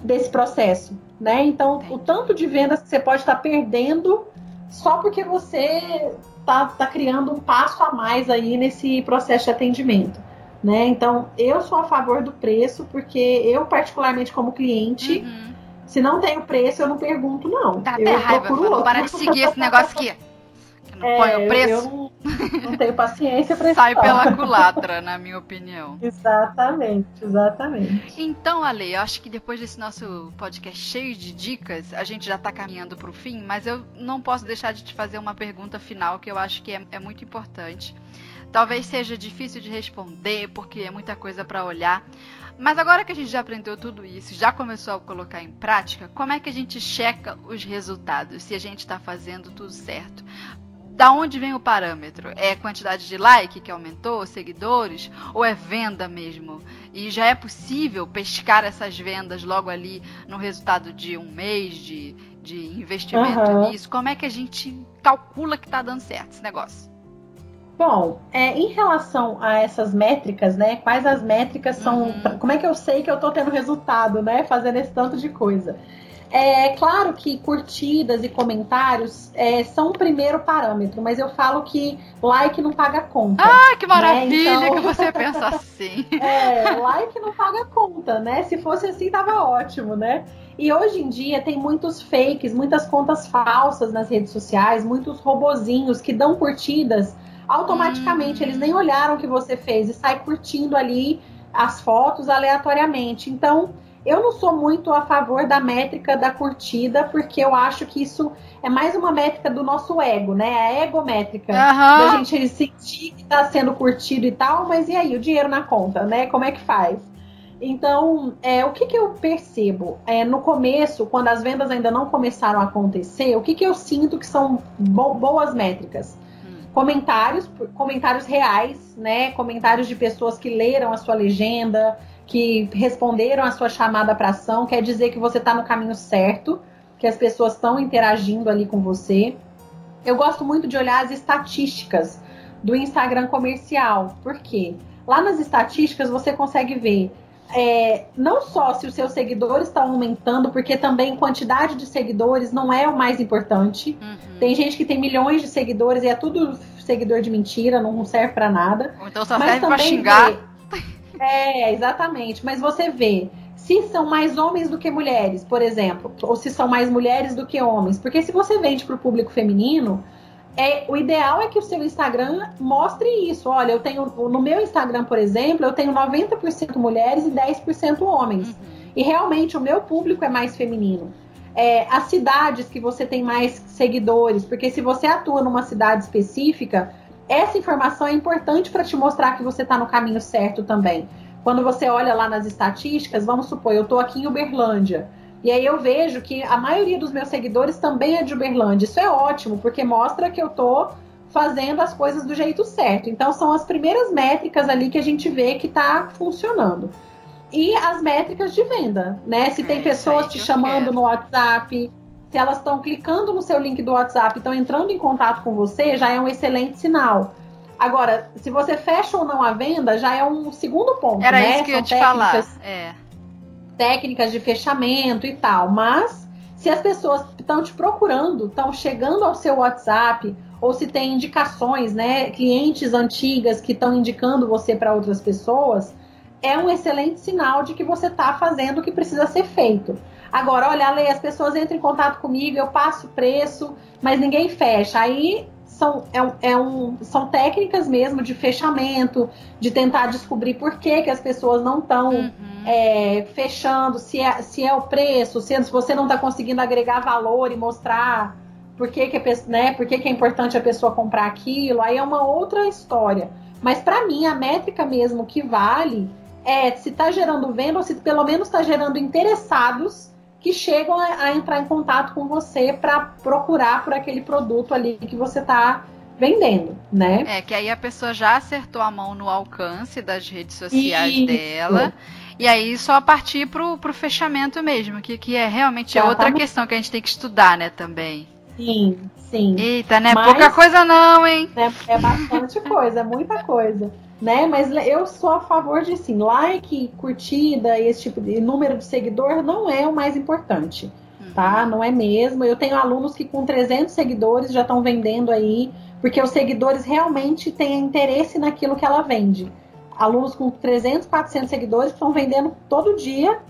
desse processo, né? Então, o tanto de vendas que você pode estar perdendo só porque você tá, tá criando um passo a mais aí nesse processo de atendimento. Né? Então, eu sou a favor do preço, porque eu, particularmente, como cliente, uhum. se não tem o preço, eu não pergunto, não. Dá eu até raiva, outro. para de seguir esse negócio aqui. Que não é, põe o preço. Eu, não, não tenho paciência para isso. Sai pela culatra, na minha opinião. Exatamente, exatamente. Então, Ale, eu acho que depois desse nosso podcast cheio de dicas, a gente já está caminhando para o fim, mas eu não posso deixar de te fazer uma pergunta final que eu acho que é, é muito importante. Talvez seja difícil de responder porque é muita coisa para olhar. Mas agora que a gente já aprendeu tudo isso, já começou a colocar em prática, como é que a gente checa os resultados? Se a gente está fazendo tudo certo? Da onde vem o parâmetro? É quantidade de like que aumentou, seguidores, ou é venda mesmo? E já é possível pescar essas vendas logo ali no resultado de um mês de, de investimento uhum. nisso? Como é que a gente calcula que está dando certo esse negócio? Bom, é, em relação a essas métricas, né? Quais as métricas são. Uhum. Como é que eu sei que eu tô tendo resultado, né? Fazendo esse tanto de coisa. É claro que curtidas e comentários é, são o primeiro parâmetro, mas eu falo que like não paga conta. Ah, que maravilha né? então... que você pensa assim. é, like não paga conta, né? Se fosse assim, tava ótimo, né? E hoje em dia tem muitos fakes, muitas contas falsas nas redes sociais, muitos robozinhos que dão curtidas automaticamente. Hum. Eles nem olharam o que você fez e sai curtindo ali as fotos aleatoriamente. Então, eu não sou muito a favor da métrica da curtida, porque eu acho que isso é mais uma métrica do nosso ego, né? A egométrica. Uhum. Da gente sentir que está sendo curtido e tal, mas e aí, o dinheiro na conta, né? Como é que faz? Então, é, o que, que eu percebo? É, no começo, quando as vendas ainda não começaram a acontecer, o que, que eu sinto que são bo boas métricas? comentários, comentários reais, né? Comentários de pessoas que leram a sua legenda, que responderam a sua chamada para ação, quer dizer que você está no caminho certo, que as pessoas estão interagindo ali com você. Eu gosto muito de olhar as estatísticas do Instagram comercial, porque lá nas estatísticas você consegue ver é, não só se os seus seguidores estão aumentando, porque também quantidade de seguidores não é o mais importante. Uhum. Tem gente que tem milhões de seguidores e é tudo seguidor de mentira, não serve para nada. Ou então só Mas serve pra xingar. É, exatamente. Mas você vê se são mais homens do que mulheres, por exemplo, ou se são mais mulheres do que homens. Porque se você vende para o público feminino, é, o ideal é que o seu Instagram mostre isso. Olha, eu tenho no meu Instagram, por exemplo, eu tenho 90% mulheres e 10% homens. Uhum. E realmente o meu público é mais feminino. É, as cidades que você tem mais seguidores, porque se você atua numa cidade específica, essa informação é importante para te mostrar que você está no caminho certo também. Quando você olha lá nas estatísticas, vamos supor, eu estou aqui em Uberlândia. E aí eu vejo que a maioria dos meus seguidores também é de Uberlândia. Isso é ótimo, porque mostra que eu tô fazendo as coisas do jeito certo. Então são as primeiras métricas ali que a gente vê que está funcionando. E as métricas de venda, né? Se tem é, pessoas te chamando quero. no WhatsApp, se elas estão clicando no seu link do WhatsApp, estão entrando em contato com você, já é um excelente sinal. Agora, se você fecha ou não a venda, já é um segundo ponto. Era né? isso que São eu ia te falar. É técnicas de fechamento e tal, mas se as pessoas estão te procurando, estão chegando ao seu WhatsApp ou se tem indicações, né, clientes antigas que estão indicando você para outras pessoas, é um excelente sinal de que você está fazendo o que precisa ser feito. Agora, olha, Ale, as pessoas entram em contato comigo, eu passo preço, mas ninguém fecha. Aí são, é um, é um, são técnicas mesmo de fechamento, de tentar descobrir por que, que as pessoas não estão uhum. é, fechando, se é, se é o preço, se, se você não está conseguindo agregar valor e mostrar por que, que, é, né, por que, que é importante a pessoa comprar aquilo, aí é uma outra história. Mas para mim, a métrica mesmo que vale é se está gerando venda ou se pelo menos está gerando interessados que chegam a, a entrar em contato com você para procurar por aquele produto ali que você está vendendo, né? É, que aí a pessoa já acertou a mão no alcance das redes sociais Isso. dela. E aí só partir pro, pro fechamento mesmo, que, que é realmente é outra questão que a gente tem que estudar, né, também. Sim, sim. Eita, não é Mas, pouca coisa não, hein? É, é bastante coisa, é muita coisa né? Mas eu sou a favor de sim, like, curtida e esse tipo de número de seguidor não é o mais importante, uhum. tá? Não é mesmo. Eu tenho alunos que com 300 seguidores já estão vendendo aí, porque os seguidores realmente têm interesse naquilo que ela vende. Alunos com 300, 400 seguidores estão vendendo todo dia,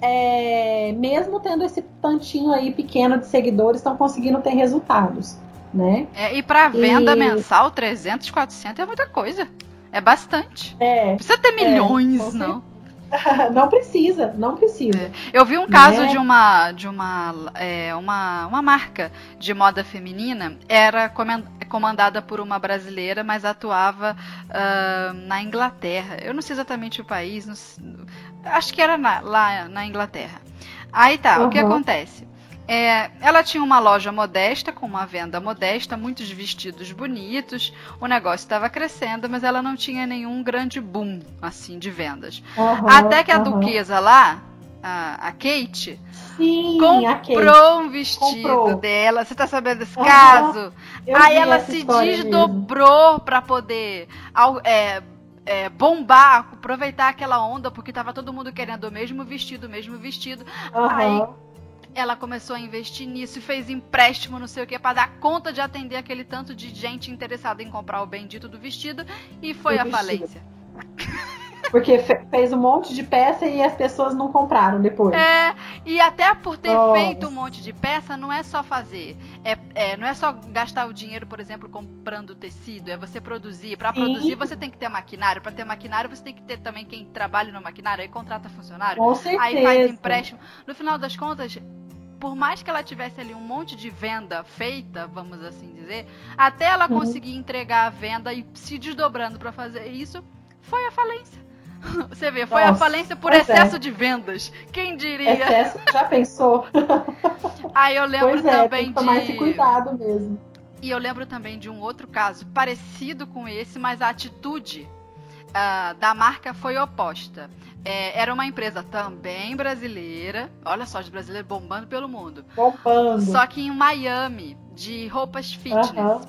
é, mesmo tendo esse tantinho aí pequeno de seguidores, estão conseguindo ter resultados. Né? É, e para venda e... mensal, 300, 400 é muita coisa. É bastante. É. Não precisa ter é, milhões, é, não. Não precisa, não precisa. É. Eu vi um caso né? de uma de uma, é, uma uma marca de moda feminina era comandada por uma brasileira, mas atuava uh, na Inglaterra. Eu não sei exatamente o país, acho que era na, lá na Inglaterra. Aí tá, uhum. o que acontece? É, ela tinha uma loja modesta, com uma venda modesta, muitos vestidos bonitos, o negócio estava crescendo, mas ela não tinha nenhum grande boom, assim, de vendas. Uhum, Até que a uhum. duquesa lá, a, a Kate, Sim, comprou a Kate. um vestido comprou. dela. Você tá sabendo desse uhum, caso? Aí ela se desdobrou para poder... É, é, bombar, aproveitar aquela onda, porque tava todo mundo querendo o mesmo vestido, o mesmo vestido. Aí ela começou a investir nisso e fez empréstimo, não sei o que, para dar conta de atender aquele tanto de gente interessada em comprar o bendito do vestido e foi a falência. Porque fez um monte de peça e as pessoas não compraram depois. É, e até por ter Nossa. feito um monte de peça, não é só fazer. É, é, não é só gastar o dinheiro, por exemplo, comprando tecido, é você produzir. Para produzir, você tem que ter maquinário. Para ter maquinário, você tem que ter também quem trabalha no maquinário, aí contrata funcionário. Com certeza. Aí faz empréstimo. No final das contas, por mais que ela tivesse ali um monte de venda feita, vamos assim dizer, até ela uhum. conseguir entregar a venda e se desdobrando para fazer isso, foi a falência. Você vê, foi Nossa, a falência por excesso é. de vendas. Quem diria? Excesso, já pensou? Aí eu lembro pois é, também tem que tomar de. Esse cuidado mesmo. E eu lembro também de um outro caso parecido com esse, mas a atitude uh, da marca foi oposta. É, era uma empresa também brasileira. Olha só, de brasileiro bombando pelo mundo. Bombando. Só que em Miami, de roupas fitness.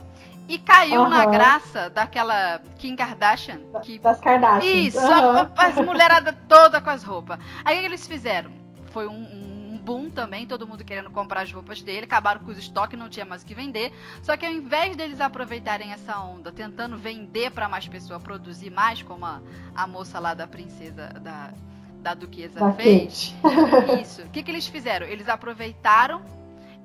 E caiu na graça daquela Kim Kardashian. Que... Das Kardashian. Isso, uh -huh. as mulheradas toda com as roupas. Aí o que eles fizeram? Foi um, um boom também, todo mundo querendo comprar as roupas dele, acabaram com os estoques, não tinha mais o que vender. Só que ao invés deles aproveitarem essa onda, tentando vender para mais pessoas, produzir mais, como a, a moça lá da princesa, da, da duquesa da fez. Isso. O que, que eles fizeram? Eles aproveitaram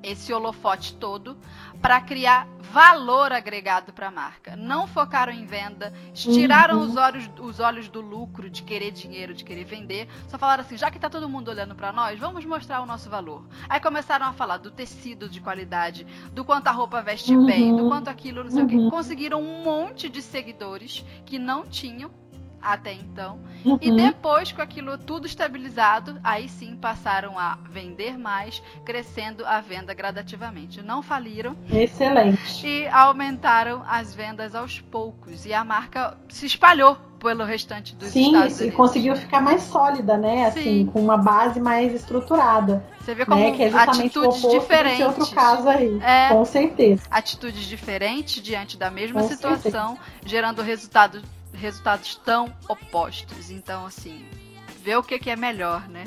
esse holofote todo para criar valor agregado para a marca. Não focaram em venda, tiraram uhum. os, olhos, os olhos do lucro, de querer dinheiro, de querer vender. Só falaram assim: já que está todo mundo olhando para nós, vamos mostrar o nosso valor. Aí começaram a falar do tecido de qualidade, do quanto a roupa veste uhum. bem, do quanto aquilo, não sei uhum. o quê. Uhum. Conseguiram um monte de seguidores que não tinham até então. Uhum. E depois, com aquilo tudo estabilizado, aí sim passaram a vender mais, crescendo a venda gradativamente. Não faliram. Excelente. E aumentaram as vendas aos poucos. E a marca se espalhou pelo restante dos Sim, Estados Unidos. e conseguiu ficar mais sólida, né? Assim, Sim. com uma base mais estruturada. Você vê como né? que é atitudes diferentes. outro caso aí, é, com certeza. Atitudes diferentes diante da mesma com situação, certeza. gerando resultado resultados tão opostos. Então, assim, ver o que, que é melhor, né?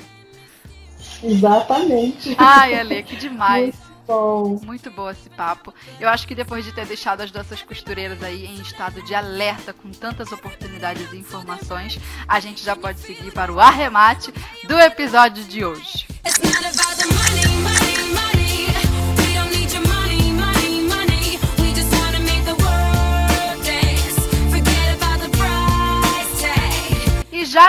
Exatamente. Ai, Ale, que demais. bom. Muito bom esse papo. Eu acho que depois de ter deixado as nossas costureiras aí em estado de alerta com tantas oportunidades e informações, a gente já pode seguir para o arremate do episódio de hoje. E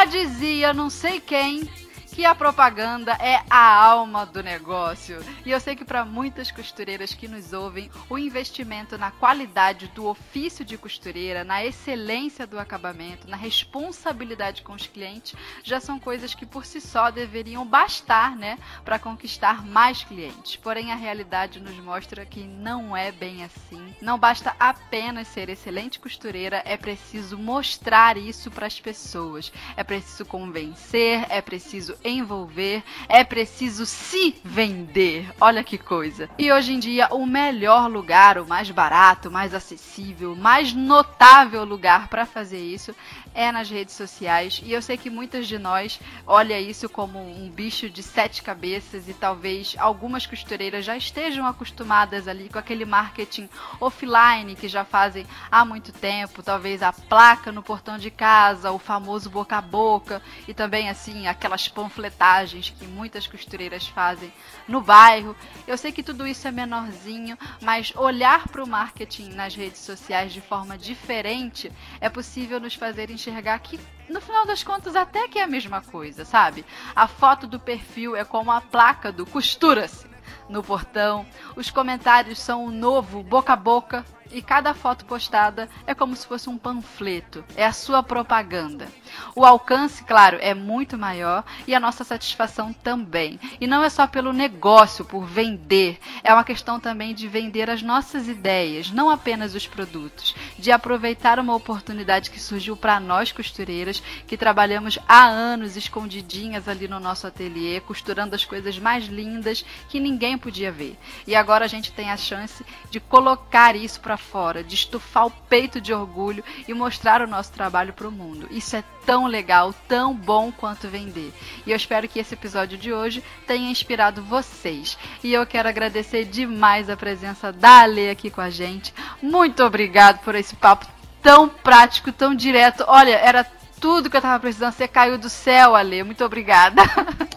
dizia não sei quem que a propaganda é a alma do negócio. E eu sei que para muitas costureiras que nos ouvem, o investimento na qualidade do ofício de costureira, na excelência do acabamento, na responsabilidade com os clientes, já são coisas que por si só deveriam bastar, né, para conquistar mais clientes. Porém, a realidade nos mostra que não é bem assim. Não basta apenas ser excelente costureira, é preciso mostrar isso para as pessoas. É preciso convencer, é preciso envolver, é preciso se vender. Olha que coisa. E hoje em dia, o melhor lugar, o mais barato, mais acessível, mais notável lugar para fazer isso é nas redes sociais. E eu sei que muitas de nós olha isso como um bicho de sete cabeças e talvez algumas costureiras já estejam acostumadas ali com aquele marketing offline que já fazem há muito tempo, talvez a placa no portão de casa, o famoso boca a boca e também assim aquelas panfletagens que muitas costureiras fazem no bairro. Eu sei que tudo isso é menorzinho, mas olhar para o marketing nas redes sociais de forma diferente é possível nos fazer enxergar que no final das contas até que é a mesma coisa, sabe? A foto do perfil é como a placa do costura-se no portão, os comentários são o novo boca a boca e cada foto postada é como se fosse um panfleto, é a sua propaganda. O alcance, claro, é muito maior e a nossa satisfação também. E não é só pelo negócio, por vender, é uma questão também de vender as nossas ideias, não apenas os produtos, de aproveitar uma oportunidade que surgiu para nós costureiras que trabalhamos há anos escondidinhas ali no nosso ateliê, costurando as coisas mais lindas que ninguém podia ver. E agora a gente tem a chance de colocar isso para fora, de estufar o peito de orgulho e mostrar o nosso trabalho para o mundo. Isso é tão legal, tão bom quanto vender. E eu espero que esse episódio de hoje tenha inspirado vocês. E eu quero agradecer demais a presença da Ale aqui com a gente. Muito obrigado por esse papo tão prático, tão direto. Olha, era tudo que eu tava precisando. Você caiu do céu, Ale. Muito obrigada.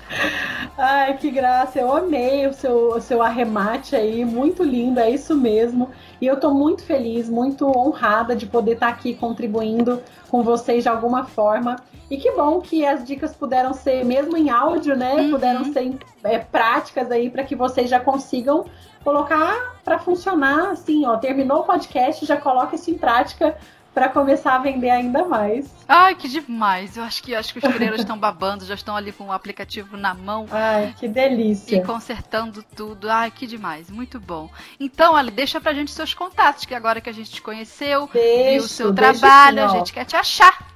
Ai, que graça. Eu amei o seu, o seu arremate aí. Muito lindo, é isso mesmo. E eu tô muito feliz, muito honrada de poder estar tá aqui contribuindo com vocês de alguma forma. E que bom que as dicas puderam ser, mesmo em áudio, né? Uhum. Puderam ser é, práticas aí para que vocês já consigam colocar para funcionar assim, ó. Terminou o podcast, já coloca isso em prática para começar a vender ainda mais. Ai, que demais! Eu acho que acho que os coreiros estão babando, já estão ali com o aplicativo na mão. Ai, que delícia! E consertando tudo. Ai, que demais! Muito bom. Então, Ali, deixa pra gente seus contatos, que agora que a gente te conheceu, deixo, viu o seu trabalho, a gente quer te achar.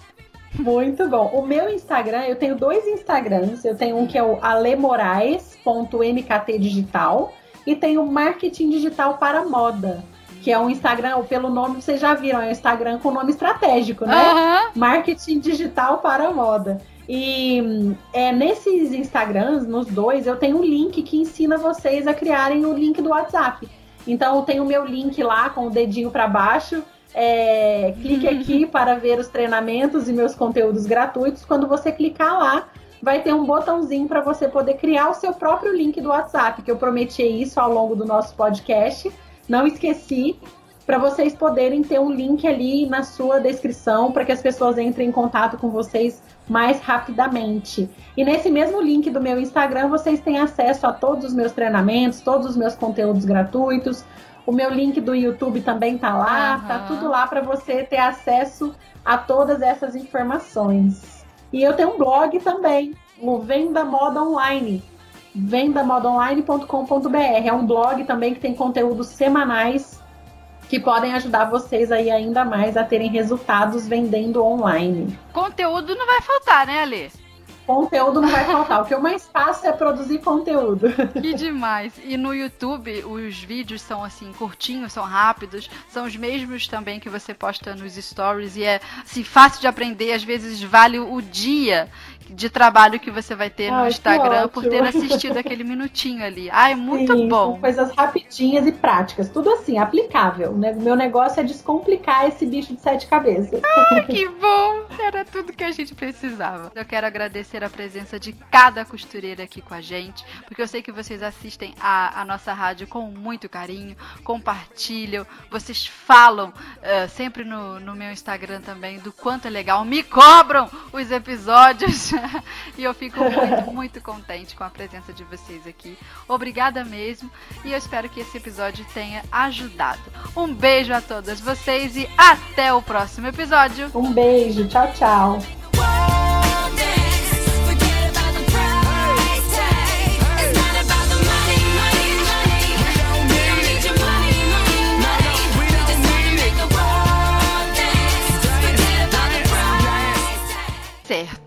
Muito bom. O meu Instagram, eu tenho dois Instagrams. Eu tenho um que é o alemorais.mkt digital e tenho marketing digital para moda que é um Instagram, pelo nome vocês já viram, é um Instagram com nome estratégico, né? Uhum. Marketing digital para a moda. E é, nesses Instagrams, nos dois, eu tenho um link que ensina vocês a criarem o link do WhatsApp. Então eu tenho o meu link lá com o dedinho para baixo. É, clique uhum. aqui para ver os treinamentos e meus conteúdos gratuitos. Quando você clicar lá, vai ter um botãozinho para você poder criar o seu próprio link do WhatsApp, que eu prometi isso ao longo do nosso podcast. Não esqueci para vocês poderem ter um link ali na sua descrição para que as pessoas entrem em contato com vocês mais rapidamente. E nesse mesmo link do meu Instagram, vocês têm acesso a todos os meus treinamentos, todos os meus conteúdos gratuitos. O meu link do YouTube também tá lá, uhum. tá tudo lá para você ter acesso a todas essas informações. E eu tenho um blog também, o Venda Moda Online, vendamodaonline.com.br. É um blog também que tem conteúdos semanais que podem ajudar vocês aí ainda mais a terem resultados vendendo online. Conteúdo não vai faltar, né, Ale? Conteúdo não vai faltar. O que eu mais faço é produzir conteúdo. Que demais. E no YouTube, os vídeos são assim, curtinhos, são rápidos, são os mesmos também que você posta nos stories e é assim, fácil de aprender, às vezes vale o dia de trabalho que você vai ter no Ai, que Instagram por ter assistido aquele minutinho ali. Ai, muito Sim, bom. São coisas rapidinhas e práticas. Tudo assim, aplicável. Né? Meu negócio é descomplicar esse bicho de sete cabeças. Ai, que bom! Era tudo que a gente precisava. Eu quero agradecer a presença de cada costureira aqui com a gente, porque eu sei que vocês assistem a, a nossa rádio com muito carinho, compartilham, vocês falam eh, sempre no, no meu Instagram também do quanto é legal, me cobram os episódios e eu fico muito, muito contente com a presença de vocês aqui. Obrigada mesmo e eu espero que esse episódio tenha ajudado. Um beijo a todas vocês e até o próximo episódio. Um beijo, tchau, tchau. certo.